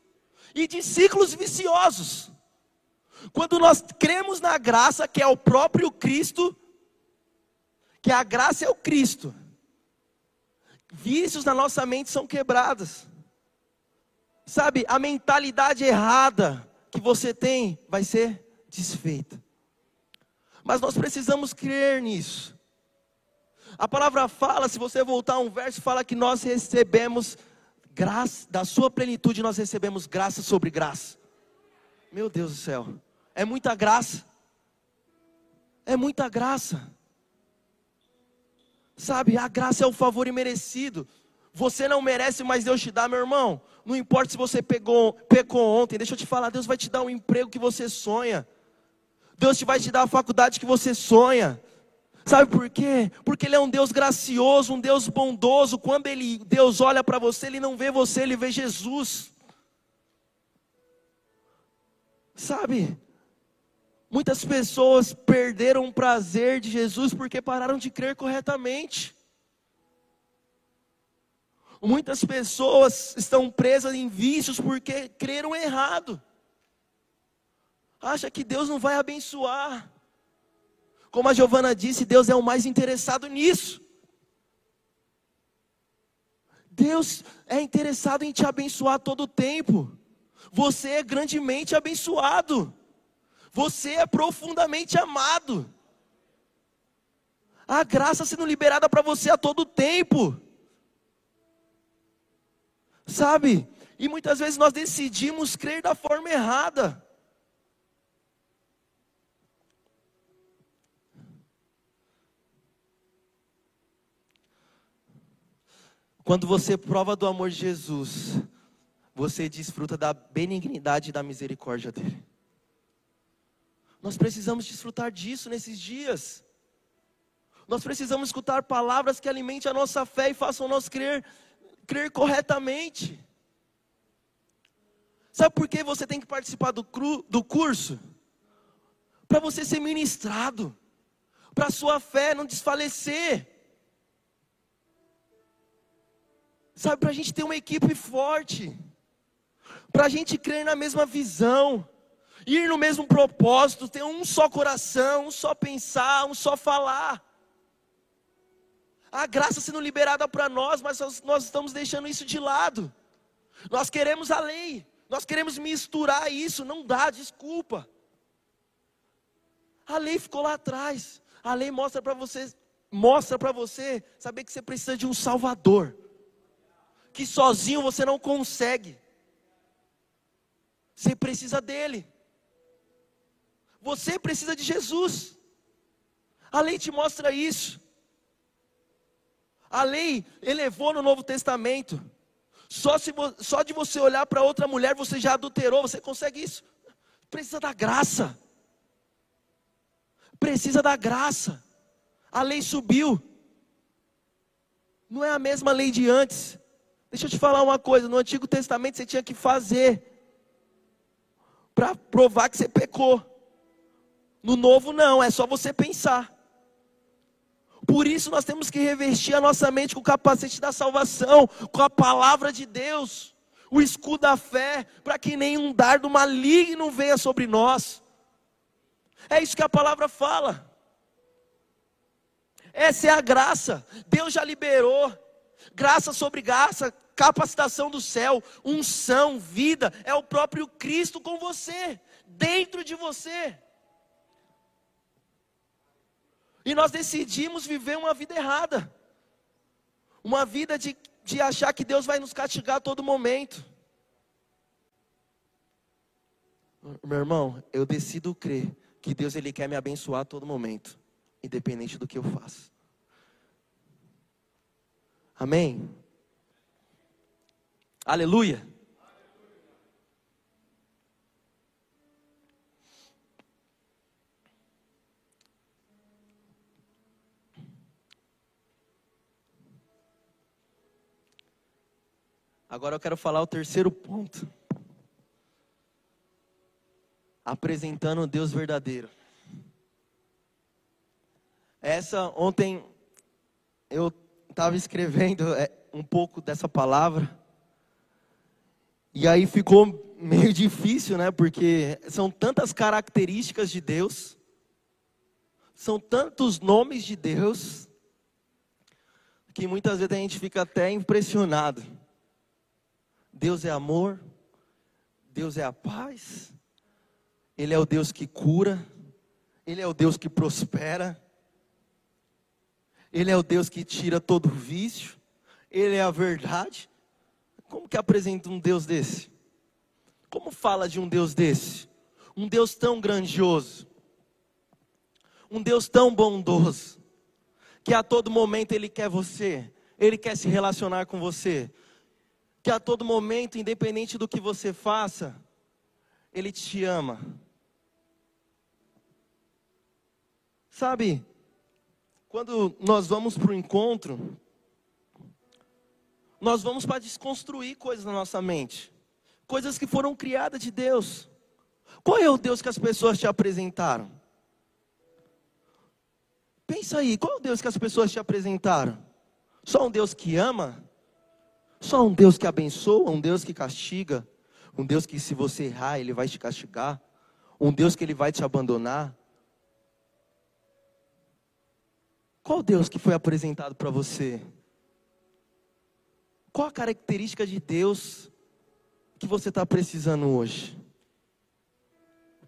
e de ciclos viciosos. Quando nós cremos na graça, que é o próprio Cristo, que a graça é o Cristo, vícios na nossa mente são quebrados. Sabe, a mentalidade errada que você tem vai ser desfeita. Mas nós precisamos crer nisso. A palavra fala, se você voltar um verso, fala que nós recebemos graça, da sua plenitude nós recebemos graça sobre graça. Meu Deus do céu, é muita graça. É muita graça. Sabe, a graça é o favor imerecido. Você não merece, mas Deus te dá, meu irmão. Não importa se você pegou, pecou ontem, deixa eu te falar, Deus vai te dar um emprego que você sonha. Deus te vai te dar a faculdade que você sonha. Sabe por quê? Porque Ele é um Deus gracioso, um Deus bondoso. Quando ele, Deus olha para você, Ele não vê você, Ele vê Jesus. Sabe? Muitas pessoas perderam o prazer de Jesus porque pararam de crer corretamente. Muitas pessoas estão presas em vícios porque creram errado. Acha que Deus não vai abençoar. Como a Giovana disse, Deus é o mais interessado nisso. Deus é interessado em te abençoar todo o tempo. Você é grandemente abençoado. Você é profundamente amado. A graça sendo liberada para você a todo tempo. Sabe? E muitas vezes nós decidimos crer da forma errada. Quando você prova do amor de Jesus, você desfruta da benignidade e da misericórdia dele. Nós precisamos desfrutar disso nesses dias. Nós precisamos escutar palavras que alimentem a nossa fé e façam nós crer crer corretamente. Sabe por que você tem que participar do, cru, do curso? Para você ser ministrado, para a sua fé não desfalecer. Sabe, para a gente ter uma equipe forte, para a gente crer na mesma visão, ir no mesmo propósito, ter um só coração, um só pensar, um só falar a graça sendo liberada para nós, mas nós, estamos deixando isso de lado. Nós queremos a lei, nós queremos misturar isso, não dá, desculpa. A lei ficou lá atrás. A lei mostra para você, mostra para você saber que você precisa de um salvador. Que sozinho você não consegue. Você precisa dele. Você precisa de Jesus. A lei te mostra isso. A lei elevou no Novo Testamento. Só, se, só de você olhar para outra mulher, você já adulterou. Você consegue isso? Precisa da graça. Precisa da graça. A lei subiu. Não é a mesma lei de antes. Deixa eu te falar uma coisa: no Antigo Testamento você tinha que fazer para provar que você pecou. No Novo, não, é só você pensar. Por isso nós temos que revestir a nossa mente com o capacete da salvação, com a palavra de Deus, o escudo da fé, para que nenhum dardo maligno venha sobre nós. É isso que a palavra fala. Essa é a graça. Deus já liberou. Graça sobre graça, capacitação do céu, unção, vida, é o próprio Cristo com você, dentro de você. E nós decidimos viver uma vida errada. Uma vida de, de achar que Deus vai nos castigar a todo momento. Meu irmão, eu decido crer que Deus ele quer me abençoar a todo momento, independente do que eu faço. Amém. Aleluia. Agora eu quero falar o terceiro ponto. Apresentando o Deus verdadeiro. Essa ontem eu estava escrevendo é, um pouco dessa palavra. E aí ficou meio difícil, né? Porque são tantas características de Deus, são tantos nomes de Deus, que muitas vezes a gente fica até impressionado. Deus é amor, Deus é a paz, Ele é o Deus que cura, Ele é o Deus que prospera, Ele é o Deus que tira todo vício, Ele é a verdade. Como que apresenta um Deus desse? Como fala de um Deus desse? Um Deus tão grandioso, um Deus tão bondoso, que a todo momento Ele quer você, Ele quer se relacionar com você, que a todo momento, independente do que você faça, Ele te ama. Sabe, quando nós vamos para o encontro, nós vamos para desconstruir coisas na nossa mente, coisas que foram criadas de Deus. Qual é o Deus que as pessoas te apresentaram? Pensa aí, qual é o Deus que as pessoas te apresentaram? Só um Deus que ama? Só um Deus que abençoa, um Deus que castiga, um Deus que se você errar, ele vai te castigar, um Deus que ele vai te abandonar. Qual Deus que foi apresentado para você? Qual a característica de Deus que você está precisando hoje?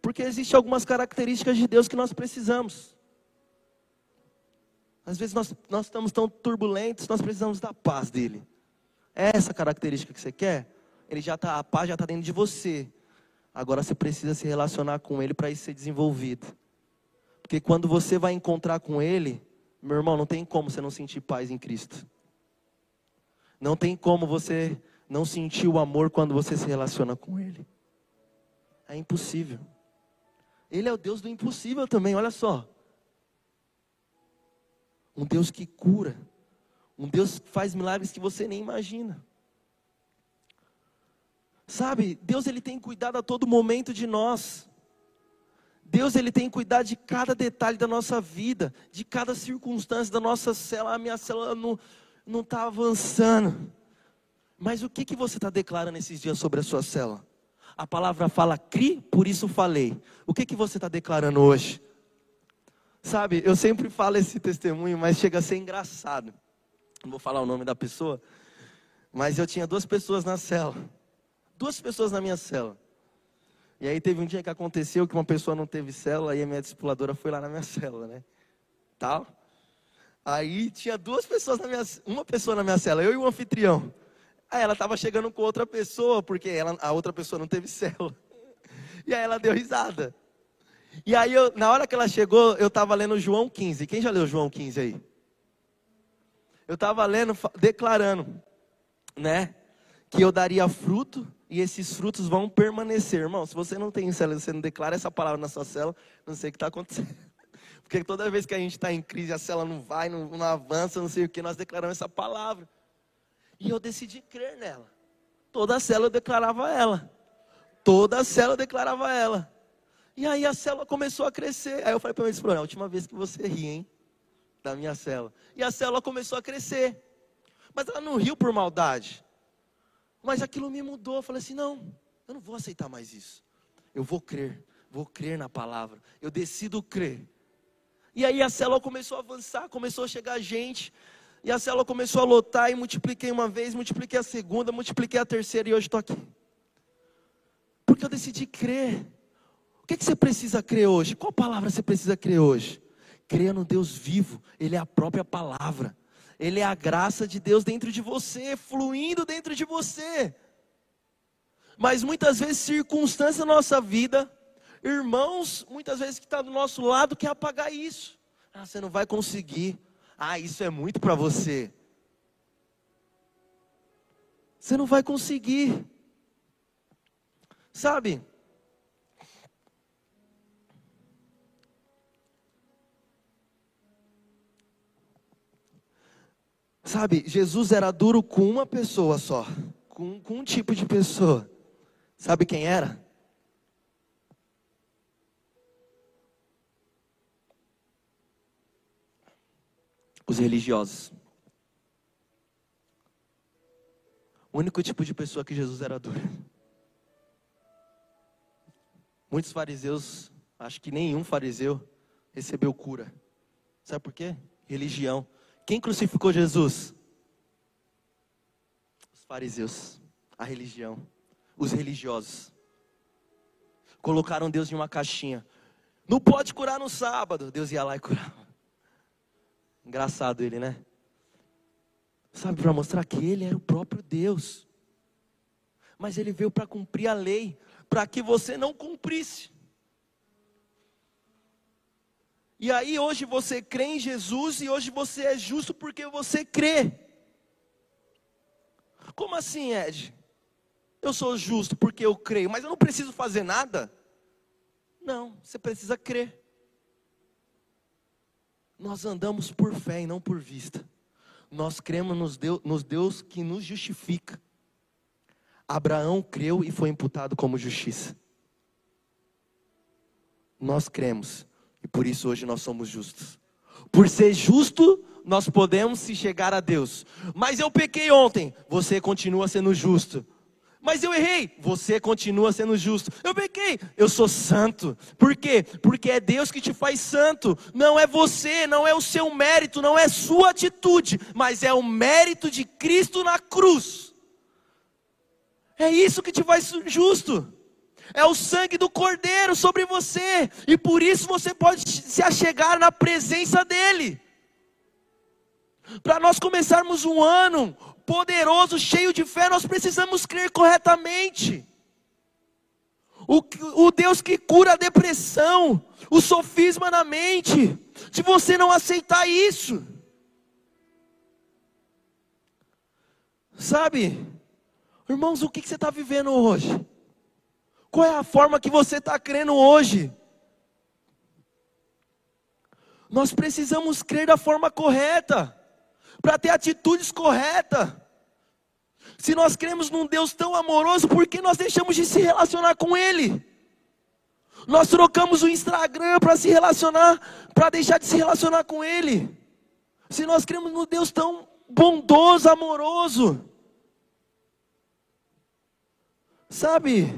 Porque existem algumas características de Deus que nós precisamos. Às vezes nós, nós estamos tão turbulentos, nós precisamos da paz dele. É essa característica que você quer? Ele já tá, a paz já está dentro de você. Agora você precisa se relacionar com ele para isso ser desenvolvido. Porque quando você vai encontrar com ele, meu irmão, não tem como você não sentir paz em Cristo. Não tem como você não sentir o amor quando você se relaciona com ele. É impossível. Ele é o Deus do impossível também, olha só. Um Deus que cura. Um Deus que faz milagres que você nem imagina. Sabe, Deus ele tem cuidado a todo momento de nós. Deus ele tem cuidado de cada detalhe da nossa vida, de cada circunstância da nossa célula. A minha célula não não está avançando. Mas o que que você está declarando esses dias sobre a sua célula? A palavra fala cri, por isso falei. O que que você está declarando hoje? Sabe, eu sempre falo esse testemunho, mas chega a ser engraçado não vou falar o nome da pessoa, mas eu tinha duas pessoas na cela. Duas pessoas na minha cela. E aí teve um dia que aconteceu que uma pessoa não teve célula e a minha discipuladora foi lá na minha célula, né? Tal. Aí tinha duas pessoas na minha, uma pessoa na minha cela, eu e o anfitrião. Aí ela estava chegando com outra pessoa, porque ela, a outra pessoa não teve célula. E aí ela deu risada. E aí, eu, na hora que ela chegou, eu estava lendo João 15. Quem já leu João 15 aí? Eu estava lendo, declarando, né? Que eu daria fruto e esses frutos vão permanecer. Irmão, se você não tem célula, você não declara essa palavra na sua célula, não sei o que está acontecendo. Porque toda vez que a gente está em crise, a célula não vai, não, não avança, não sei o que, nós declaramos essa palavra. E eu decidi crer nela. Toda a célula eu declarava ela. Toda a célula eu declarava ela. E aí a célula começou a crescer. Aí eu falei para o meu a última vez que você ri, hein? Da minha célula. E a célula começou a crescer. Mas ela não riu por maldade. Mas aquilo me mudou. Eu falei assim: não, eu não vou aceitar mais isso. Eu vou crer, vou crer na palavra. Eu decido crer. E aí a célula começou a avançar, começou a chegar gente. E a célula começou a lotar e multipliquei uma vez, multipliquei a segunda, multipliquei a terceira e hoje estou aqui. Porque eu decidi crer. O que, que você precisa crer hoje? Qual palavra você precisa crer hoje? Creia no Deus vivo, Ele é a própria palavra, Ele é a graça de Deus dentro de você, fluindo dentro de você. Mas muitas vezes, circunstâncias na nossa vida, irmãos, muitas vezes que está do nosso lado, quer apagar isso. Ah, você não vai conseguir. Ah, isso é muito para você. Você não vai conseguir. Sabe? Sabe, Jesus era duro com uma pessoa só, com, com um tipo de pessoa. Sabe quem era? Os religiosos. O único tipo de pessoa que Jesus era duro. Muitos fariseus, acho que nenhum fariseu recebeu cura. Sabe por quê? Religião. Quem crucificou Jesus? Os fariseus, a religião, os religiosos. Colocaram Deus em uma caixinha. Não pode curar no sábado. Deus ia lá e curava. Engraçado ele, né? Sabe, para mostrar que ele era o próprio Deus. Mas ele veio para cumprir a lei, para que você não cumprisse. E aí hoje você crê em Jesus e hoje você é justo porque você crê. Como assim, Ed? Eu sou justo porque eu creio, mas eu não preciso fazer nada? Não, você precisa crer. Nós andamos por fé e não por vista. Nós cremos nos Deus, nos Deus que nos justifica. Abraão creu e foi imputado como justiça. Nós cremos e por isso hoje nós somos justos. Por ser justo, nós podemos se chegar a Deus. Mas eu pequei ontem, você continua sendo justo. Mas eu errei, você continua sendo justo. Eu pequei, eu sou santo. Por quê? Porque é Deus que te faz santo. Não é você, não é o seu mérito, não é sua atitude, mas é o mérito de Cristo na cruz. É isso que te faz justo é o sangue do Cordeiro sobre você, e por isso você pode se achegar na presença dEle. Para nós começarmos um ano poderoso, cheio de fé, nós precisamos crer corretamente. O, o Deus que cura a depressão, o sofisma na mente, de você não aceitar isso. Sabe, irmãos, o que, que você está vivendo hoje? Qual é a forma que você está crendo hoje? Nós precisamos crer da forma correta, para ter atitudes corretas. Se nós cremos num Deus tão amoroso, por que nós deixamos de se relacionar com Ele? Nós trocamos o Instagram para se relacionar, para deixar de se relacionar com Ele. Se nós cremos num Deus tão bondoso, amoroso, sabe?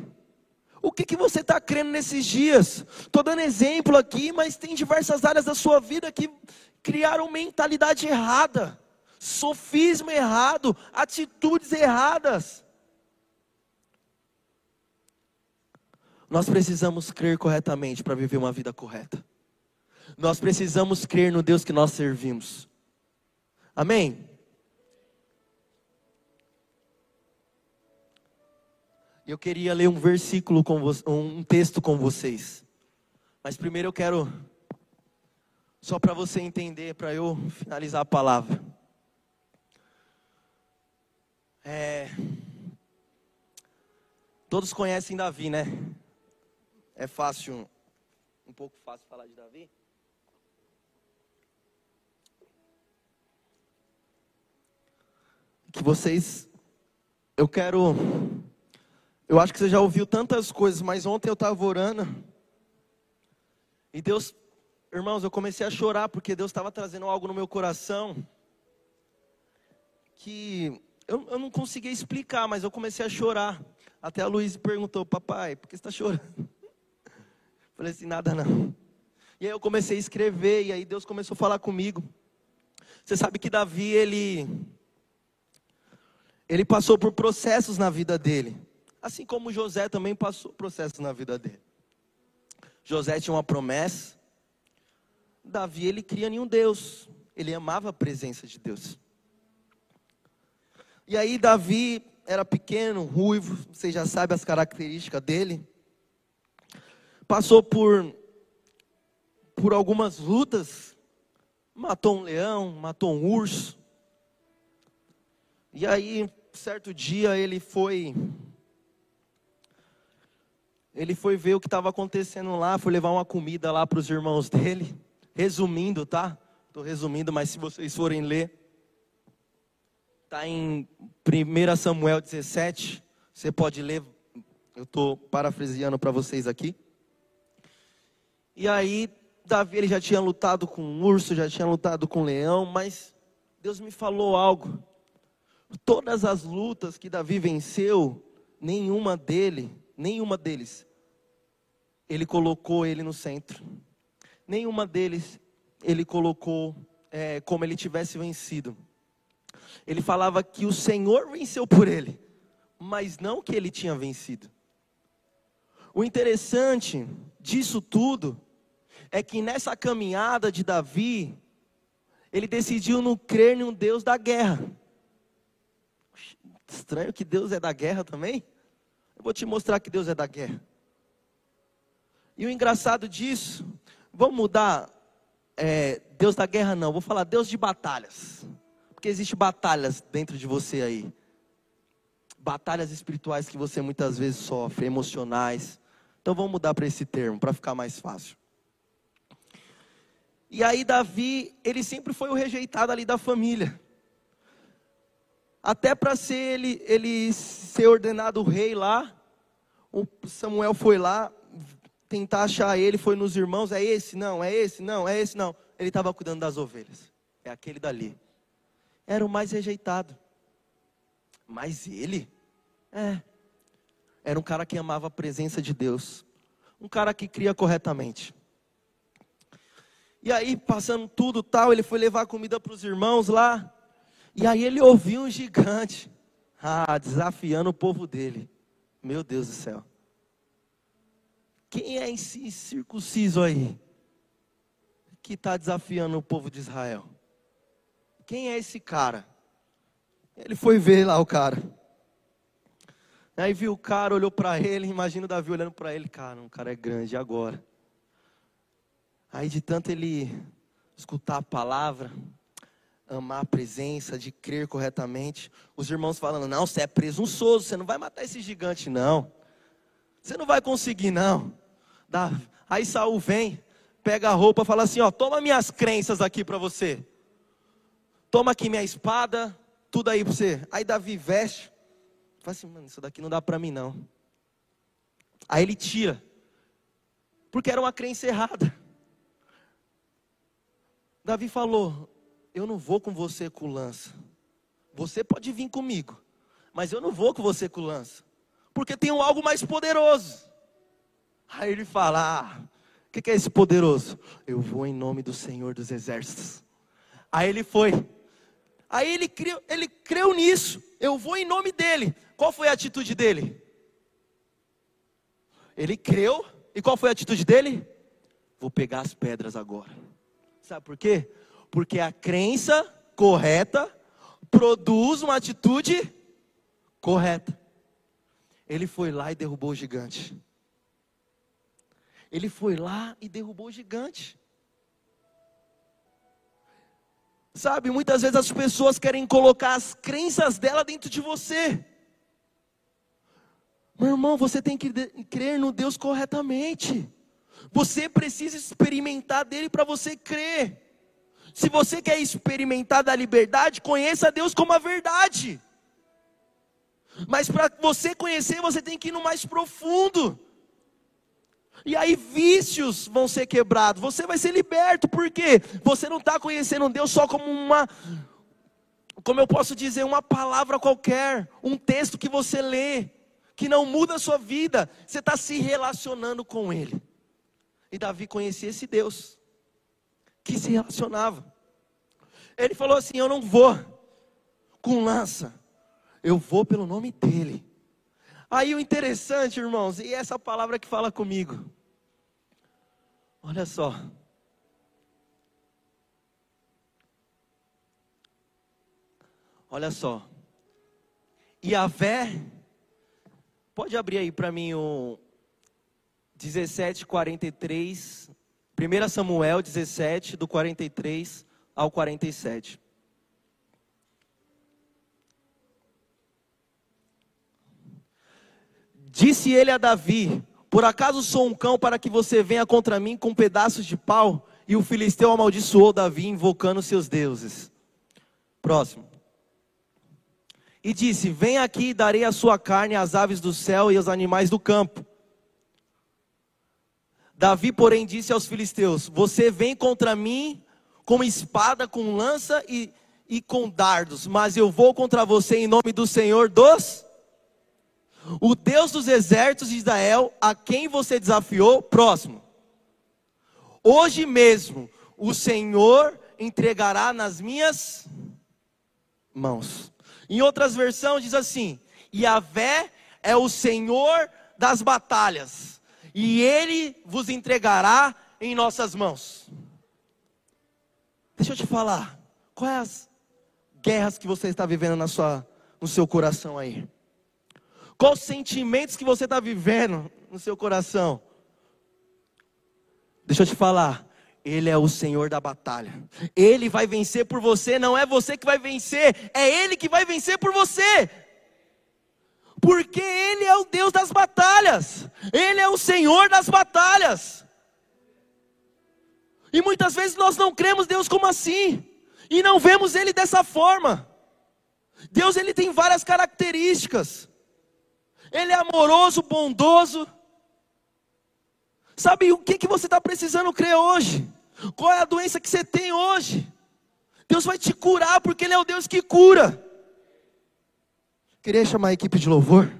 O que, que você está crendo nesses dias? Estou dando exemplo aqui, mas tem diversas áreas da sua vida que criaram mentalidade errada, sofisma errado, atitudes erradas. Nós precisamos crer corretamente para viver uma vida correta. Nós precisamos crer no Deus que nós servimos. Amém? Eu queria ler um versículo com um texto com vocês. Mas primeiro eu quero só para você entender, para eu finalizar a palavra. É, todos conhecem Davi, né? É fácil, um pouco fácil falar de Davi. Que vocês, eu quero eu acho que você já ouviu tantas coisas, mas ontem eu estava orando. E Deus, irmãos, eu comecei a chorar porque Deus estava trazendo algo no meu coração que eu, eu não conseguia explicar, mas eu comecei a chorar. Até a Luísa perguntou, papai, por que você está chorando? Falei assim, nada não. E aí eu comecei a escrever, e aí Deus começou a falar comigo. Você sabe que Davi, ele, ele passou por processos na vida dele. Assim como José também passou processo na vida dele. José tinha uma promessa. Davi, ele cria em um Deus. Ele amava a presença de Deus. E aí, Davi era pequeno, ruivo, você já sabe as características dele. Passou por, por algumas lutas. Matou um leão, matou um urso. E aí, certo dia ele foi ele foi ver o que estava acontecendo lá, foi levar uma comida lá para os irmãos dele. Resumindo, tá? Estou resumindo, mas se vocês forem ler, está em 1 Samuel 17. Você pode ler, eu estou parafraseando para vocês aqui. E aí, Davi ele já tinha lutado com um urso, já tinha lutado com um leão, mas Deus me falou algo. Todas as lutas que Davi venceu, nenhuma dele, nenhuma deles, ele colocou ele no centro. Nenhuma deles ele colocou é, como ele tivesse vencido. Ele falava que o Senhor venceu por ele, mas não que ele tinha vencido. O interessante disso tudo é que nessa caminhada de Davi, ele decidiu não crer em um Deus da guerra. Estranho que Deus é da guerra também. Eu vou te mostrar que Deus é da guerra. E o engraçado disso, vamos mudar é, Deus da guerra não, vou falar Deus de batalhas. Porque existe batalhas dentro de você aí. Batalhas espirituais que você muitas vezes sofre, emocionais. Então vamos mudar para esse termo, para ficar mais fácil. E aí Davi, ele sempre foi o rejeitado ali da família. Até para ser ele, ele ser ordenado rei lá, o Samuel foi lá tentar achar ele, foi nos irmãos, é esse, não, é esse, não, é esse, não. Ele estava cuidando das ovelhas. É aquele dali. Era o mais rejeitado. Mas ele, é, era um cara que amava a presença de Deus. Um cara que cria corretamente. E aí, passando tudo tal, ele foi levar comida para os irmãos lá. E aí ele ouviu um gigante. Ah, desafiando o povo dele. Meu Deus do céu. Quem é esse circunciso aí? Que está desafiando o povo de Israel? Quem é esse cara? Ele foi ver lá o cara. Aí viu o cara, olhou para ele, imagina o Davi olhando para ele, cara, um cara é grande, agora? Aí de tanto ele escutar a palavra, amar a presença, de crer corretamente, os irmãos falando: "Não, você é presunçoso, você não vai matar esse gigante não. Você não vai conseguir não". Aí Saul vem, pega a roupa, fala assim: "Ó, toma minhas crenças aqui para você. Toma aqui minha espada, tudo aí para você". Aí Davi veste, fala assim: "Mano, isso daqui não dá para mim não". Aí ele tira. Porque era uma crença errada. Davi falou: Eu não vou com você com lança. Você pode vir comigo, mas eu não vou com você com lança, porque tenho algo mais poderoso. Aí ele fala: ah, O que, que é esse poderoso? Eu vou em nome do Senhor dos Exércitos. Aí ele foi. Aí ele creu, ele creu nisso. Eu vou em nome dele. Qual foi a atitude dele? Ele creu. E qual foi a atitude dele? Vou pegar as pedras agora. Sabe por quê? Porque a crença correta produz uma atitude correta. Ele foi lá e derrubou o gigante. Ele foi lá e derrubou o gigante. Sabe, muitas vezes as pessoas querem colocar as crenças dela dentro de você. Meu irmão, você tem que crer no Deus corretamente. Você precisa experimentar dele para você crer. Se você quer experimentar da liberdade, conheça Deus como a verdade. Mas para você conhecer, você tem que ir no mais profundo. E aí vícios vão ser quebrados. Você vai ser liberto, porque você não está conhecendo Deus só como uma, como eu posso dizer, uma palavra qualquer, um texto que você lê, que não muda a sua vida. Você está se relacionando com Ele. E Davi conhecia esse Deus que se relacionava. Ele falou assim: Eu não vou com lança, eu vou pelo nome dEle. Aí o interessante, irmãos, e essa palavra que fala comigo. Olha só. Olha só. A fé, pode abrir aí para mim o 17, 43, 1 Samuel 17, do 43 ao 47. Disse ele a Davi: Por acaso sou um cão para que você venha contra mim com pedaços de pau? E o filisteu amaldiçoou Davi, invocando seus deuses. Próximo. E disse: Vem aqui e darei a sua carne às aves do céu e aos animais do campo. Davi, porém, disse aos filisteus: Você vem contra mim com espada, com lança e, e com dardos, mas eu vou contra você em nome do Senhor dos o Deus dos exércitos de Israel, a quem você desafiou, próximo. Hoje mesmo o Senhor entregará nas minhas mãos. Em outras versões diz assim: Yahvé é o Senhor das batalhas, e ele vos entregará em nossas mãos. Deixa eu te falar, quais as guerras que você está vivendo na sua, no seu coração aí? Quais sentimentos que você está vivendo no seu coração? Deixa eu te falar. Ele é o Senhor da batalha. Ele vai vencer por você, não é você que vai vencer, é Ele que vai vencer por você. Porque Ele é o Deus das batalhas, Ele é o Senhor das batalhas. E muitas vezes nós não cremos Deus como assim, e não vemos Ele dessa forma. Deus ele tem várias características. Ele é amoroso, bondoso. Sabe o que, que você está precisando crer hoje? Qual é a doença que você tem hoje? Deus vai te curar, porque Ele é o Deus que cura. Queria chamar a equipe de louvor.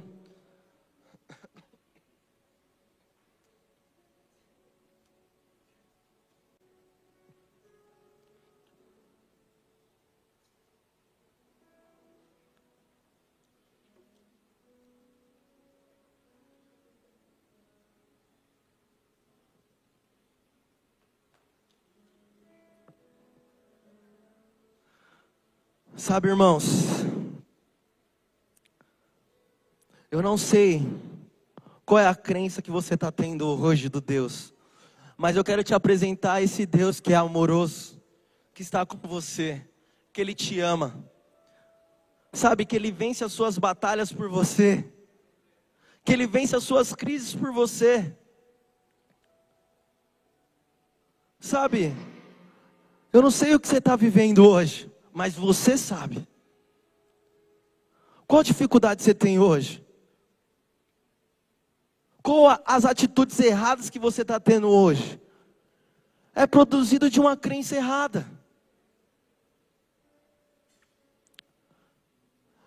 Sabe, irmãos, eu não sei qual é a crença que você está tendo hoje do Deus, mas eu quero te apresentar esse Deus que é amoroso, que está com você, que Ele te ama, sabe, que Ele vence as suas batalhas por você, que Ele vence as suas crises por você, sabe, eu não sei o que você está vivendo hoje, mas você sabe. Qual dificuldade você tem hoje? Qual as atitudes erradas que você está tendo hoje? É produzido de uma crença errada.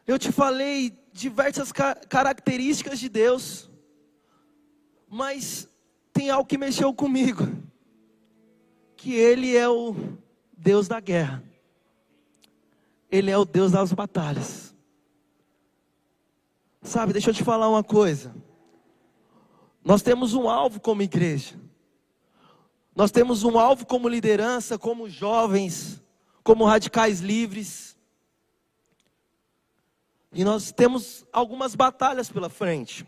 Eu te falei diversas ca características de Deus, mas tem algo que mexeu comigo, que Ele é o Deus da guerra. Ele é o Deus das batalhas. Sabe, deixa eu te falar uma coisa. Nós temos um alvo como igreja. Nós temos um alvo como liderança, como jovens, como radicais livres. E nós temos algumas batalhas pela frente.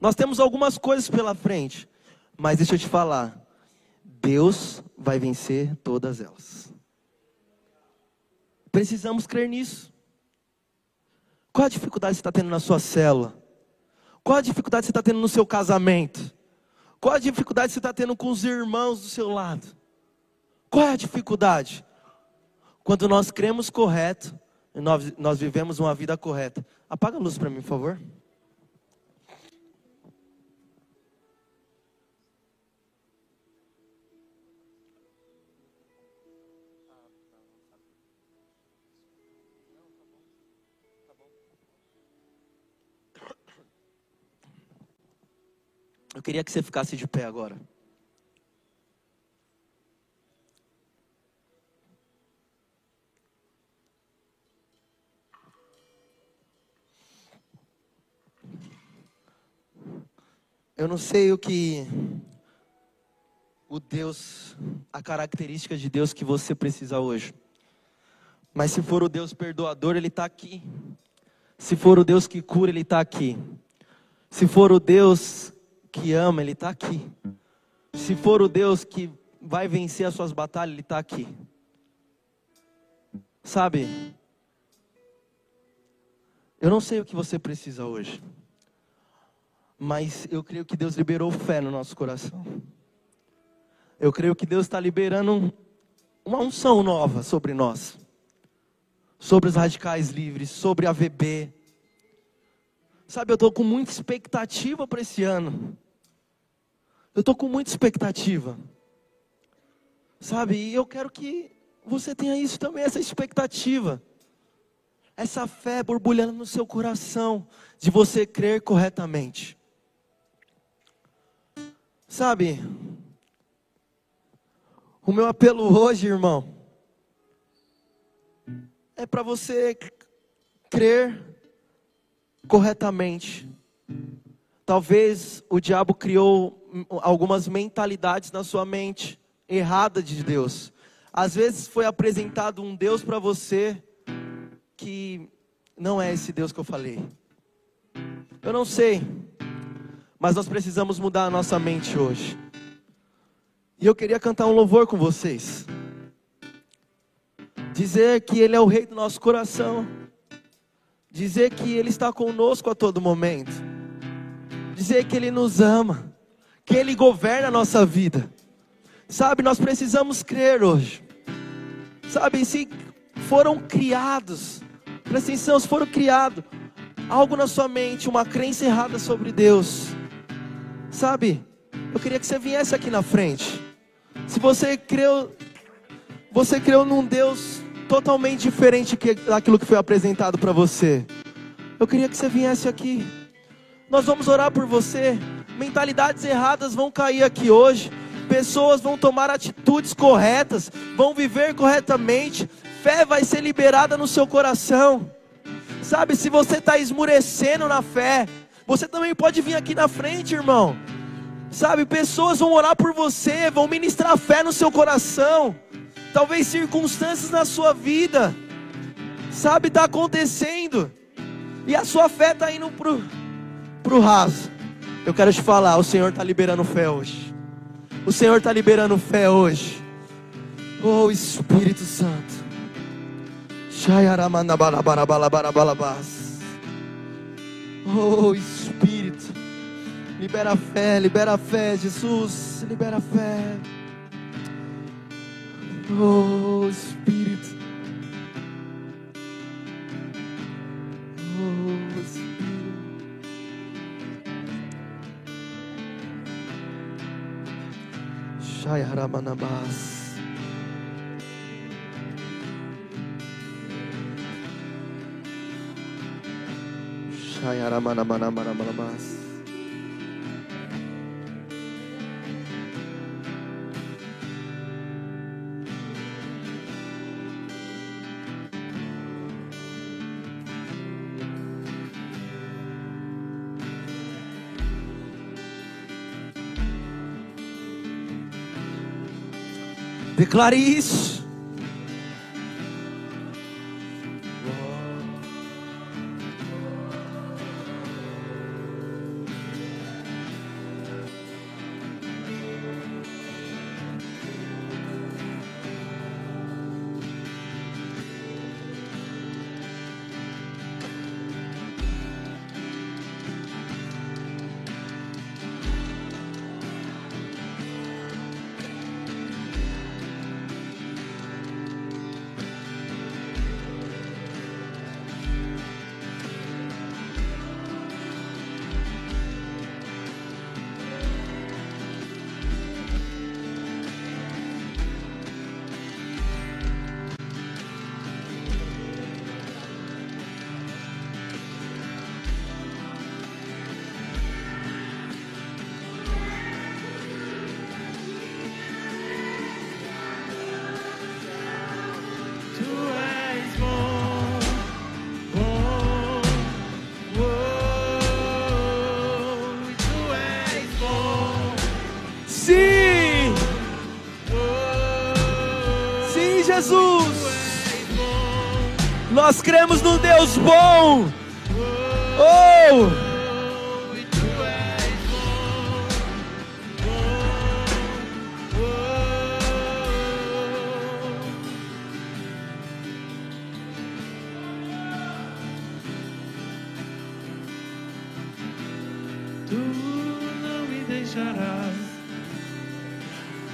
Nós temos algumas coisas pela frente. Mas deixa eu te falar, Deus vai vencer todas elas. Precisamos crer nisso. Qual a dificuldade você está tendo na sua célula? Qual a dificuldade você está tendo no seu casamento? Qual a dificuldade você está tendo com os irmãos do seu lado? Qual é a dificuldade? Quando nós cremos correto, nós, nós vivemos uma vida correta. Apaga a luz para mim, por favor. Eu queria que você ficasse de pé agora. Eu não sei o que o Deus, a característica de Deus que você precisa hoje. Mas se for o Deus perdoador, Ele está aqui. Se for o Deus que cura, Ele está aqui. Se for o Deus que ama, Ele está aqui. Se for o Deus que vai vencer as suas batalhas, Ele está aqui. Sabe? Eu não sei o que você precisa hoje. mas eu creio que Deus liberou fé no nosso coração. Eu creio que Deus está liberando uma unção nova sobre nós, sobre os radicais livres, sobre a VB. Sabe, eu estou com muita expectativa para esse ano. Eu estou com muita expectativa. Sabe, e eu quero que você tenha isso também, essa expectativa. Essa fé borbulhando no seu coração, de você crer corretamente. Sabe, o meu apelo hoje, irmão, é para você crer corretamente. Talvez o diabo criou algumas mentalidades na sua mente errada de Deus. Às vezes foi apresentado um Deus para você que não é esse Deus que eu falei. Eu não sei, mas nós precisamos mudar a nossa mente hoje. E eu queria cantar um louvor com vocês. Dizer que Ele é o Rei do nosso coração. Dizer que Ele está conosco a todo momento. Dizer que Ele nos ama. Que Ele governa a nossa vida. Sabe, nós precisamos crer hoje. Sabe, se foram criados, presta atenção, se foram criados algo na sua mente, uma crença errada sobre Deus. Sabe, eu queria que você viesse aqui na frente. Se você creu, você creu num Deus totalmente diferente daquilo que foi apresentado para você. Eu queria que você viesse aqui. Nós vamos orar por você. Mentalidades erradas vão cair aqui hoje. Pessoas vão tomar atitudes corretas, vão viver corretamente. Fé vai ser liberada no seu coração. Sabe, se você está esmurecendo na fé, você também pode vir aqui na frente, irmão. Sabe, pessoas vão orar por você, vão ministrar fé no seu coração. Talvez circunstâncias na sua vida, sabe, está acontecendo. E a sua fé está indo pro, pro raso. Eu quero te falar, o Senhor está liberando fé hoje. O Senhor está liberando fé hoje. Oh Espírito Santo. Oh Espírito. Libera fé, libera fé, Jesus, libera fé. Oh Espírito. Shai Haramanabas. Shai Haramanamanabas. Declare isso. Nós cremos num Deus bom! Oh! tu és bom, bom. Tu deixarás.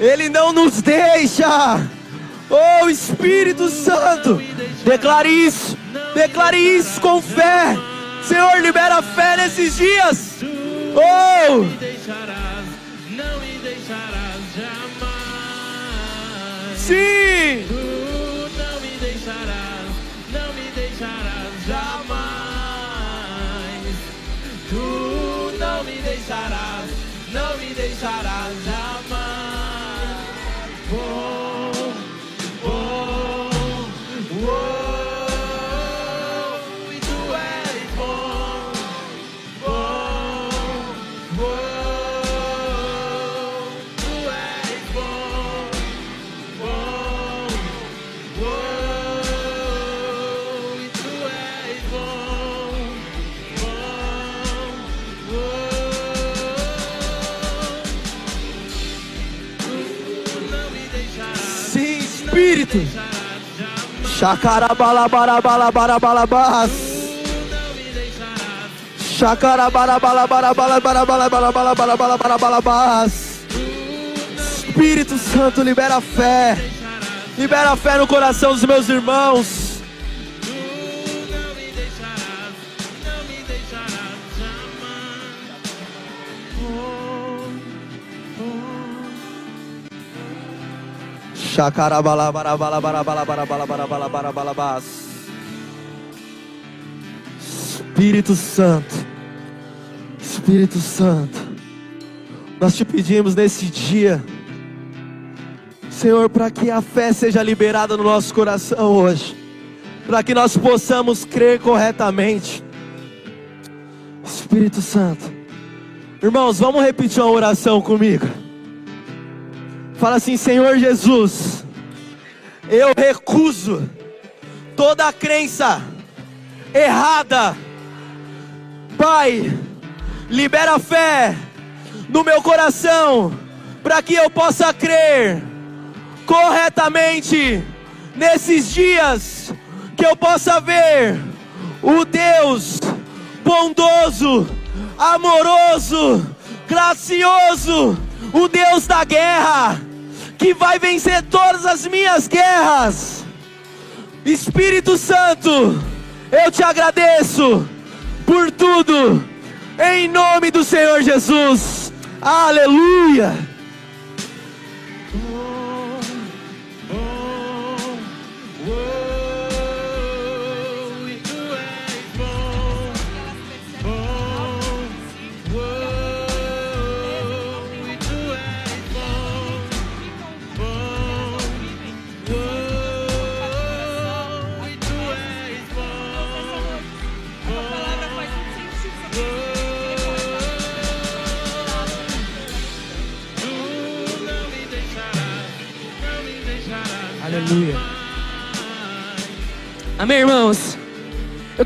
Ele não nos deixa. Oh Espírito Santo, declare isso, declare isso com fé. Senhor, libera fé nesses dias. Oh, Não me deixarás, não me deixarás jamais. sim. Tu não me deixarás, não me deixarás jamais. Tu não me deixarás, não me deixarás jamais. Deixarás, Chacarabalabarabalabarabalabarabalabarabas. Espírito Santo, libera fé. Libera fé no coração dos meus irmãos. Espírito Santo. Espírito Santo. Nós te pedimos nesse dia, Senhor, para que a fé seja liberada no nosso coração hoje, para que nós possamos crer corretamente. Espírito Santo. Irmãos, vamos repetir uma oração comigo. Fala assim, Senhor Jesus, eu recuso toda a crença errada. Pai, libera fé no meu coração para que eu possa crer corretamente nesses dias que eu possa ver o Deus bondoso, amoroso, gracioso, o Deus da guerra, que vai vencer todas as minhas guerras. Espírito Santo, eu te agradeço por tudo, em nome do Senhor Jesus. Aleluia.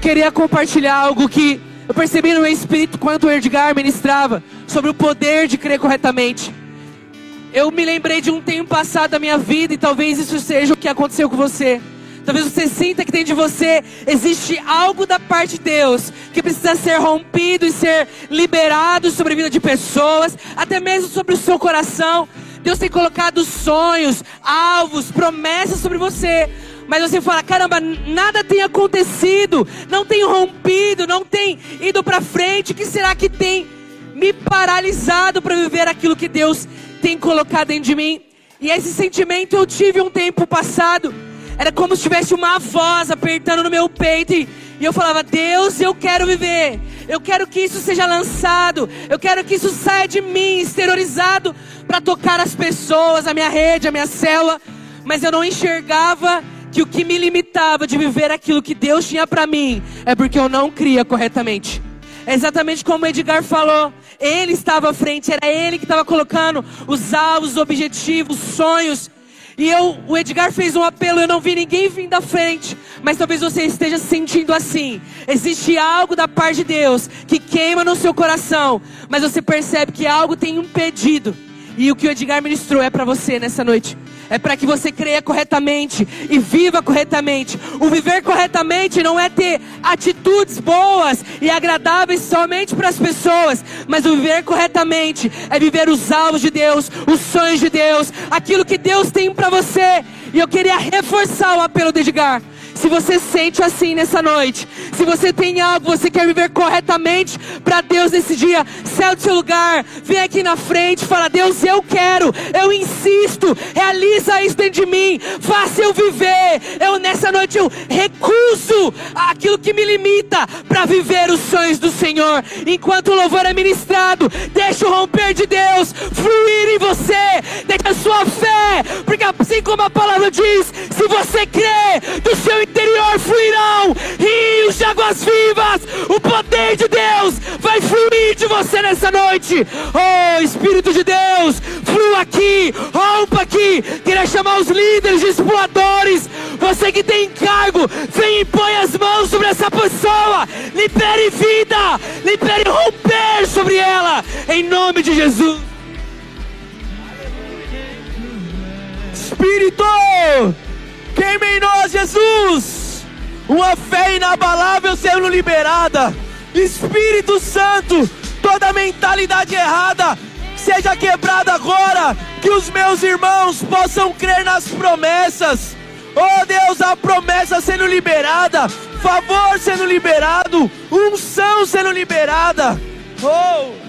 Queria compartilhar algo que eu percebi no meu espírito quando o Edgar ministrava sobre o poder de crer corretamente. Eu me lembrei de um tempo passado da minha vida e talvez isso seja o que aconteceu com você. Talvez você sinta que dentro de você existe algo da parte de Deus que precisa ser rompido e ser liberado sobre a vida de pessoas, até mesmo sobre o seu coração. Deus tem colocado sonhos, alvos, promessas sobre você. Mas você fala, caramba, nada tem acontecido, não tem rompido, não tem ido para frente. O que será que tem me paralisado para viver aquilo que Deus tem colocado dentro de mim? E esse sentimento eu tive um tempo passado. Era como se tivesse uma voz apertando no meu peito e, e eu falava: Deus, eu quero viver. Eu quero que isso seja lançado. Eu quero que isso saia de mim, exteriorizado, para tocar as pessoas, a minha rede, a minha célula. Mas eu não enxergava que o que me limitava de viver aquilo que Deus tinha para mim é porque eu não cria corretamente. É exatamente como o Edgar falou. Ele estava à frente, era ele que estava colocando os alvos, os objetivos, os sonhos. E eu, o Edgar fez um apelo, eu não vi ninguém vindo da frente. Mas talvez você esteja se sentindo assim. Existe algo da parte de Deus que queima no seu coração, mas você percebe que algo tem impedido. E o que o Edgar ministrou é para você nessa noite. É para que você creia corretamente e viva corretamente. O viver corretamente não é ter atitudes boas e agradáveis somente para as pessoas, mas o viver corretamente é viver os alvos de Deus, os sonhos de Deus, aquilo que Deus tem para você. E eu queria reforçar o apelo de Edgar. Se você sente assim nessa noite, se você tem algo, você quer viver corretamente para Deus nesse dia, sai do seu lugar, vem aqui na frente, fala: Deus, eu quero, eu insisto, realiza isso dentro de mim, faça eu viver. Eu nessa noite eu recuso aquilo que me limita para viver os sonhos do Senhor. Enquanto o louvor é ministrado, deixa o romper de Deus fluir em você, deixa a sua fé, porque assim como a palavra diz, se você crê, do seu interior fluirão rios de águas vivas. O poder de Deus vai fluir de você nessa noite. Oh, Espírito de Deus, flua aqui, rompa aqui. Queria chamar os líderes, discipuladores. Você que tem encargo, vem e põe as mãos sobre essa pessoa. Libere vida, libere romper sobre ela. Em nome de Jesus. Espírito, queima em nós, Jesus, uma fé inabalável sendo liberada. Espírito Santo, toda mentalidade errada seja quebrada agora, que os meus irmãos possam crer nas promessas. Oh Deus, a promessa sendo liberada, favor sendo liberado, unção sendo liberada. Oh!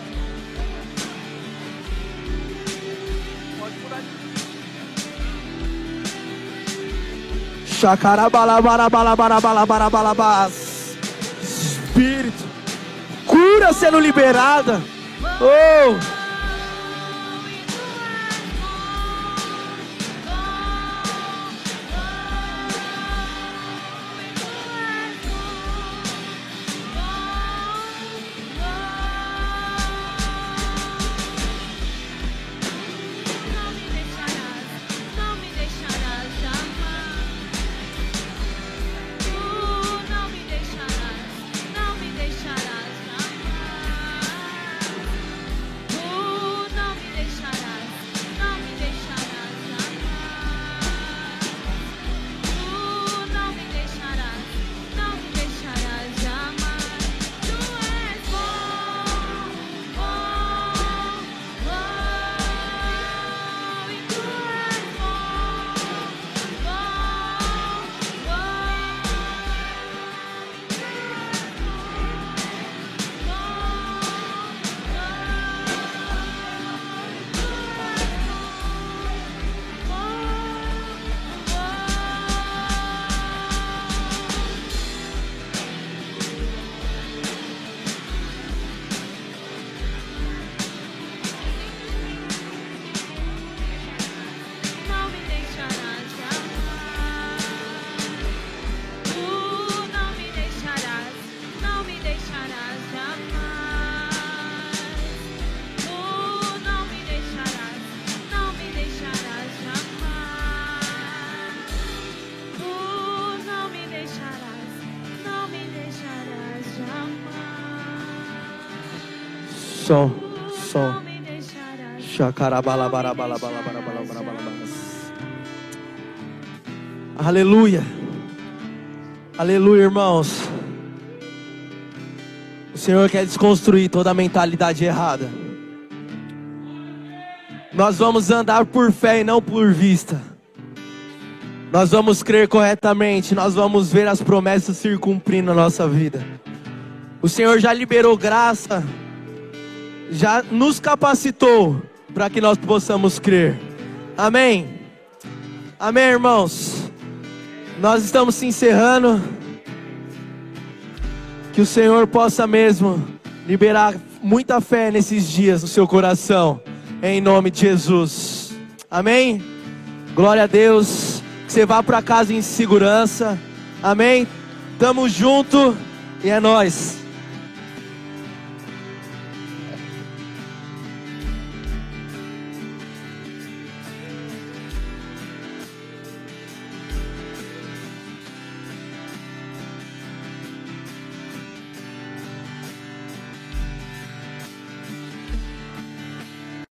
Chacarabalabarabalabarabalabarabas. Espírito, cura sendo liberada. Oh! Aleluia. Aleluia, irmãos. O Senhor quer desconstruir toda a mentalidade errada. Nós vamos andar por fé e não por vista. Nós vamos crer corretamente, nós vamos ver as promessas se cumprindo na nossa vida. O Senhor já liberou graça, já nos capacitou para que nós possamos crer. Amém. Amém, irmãos. Nós estamos se encerrando. Que o Senhor possa mesmo liberar muita fé nesses dias no seu coração, em nome de Jesus. Amém. Glória a Deus. Que você vá para casa em segurança. Amém. Tamo junto e é nós.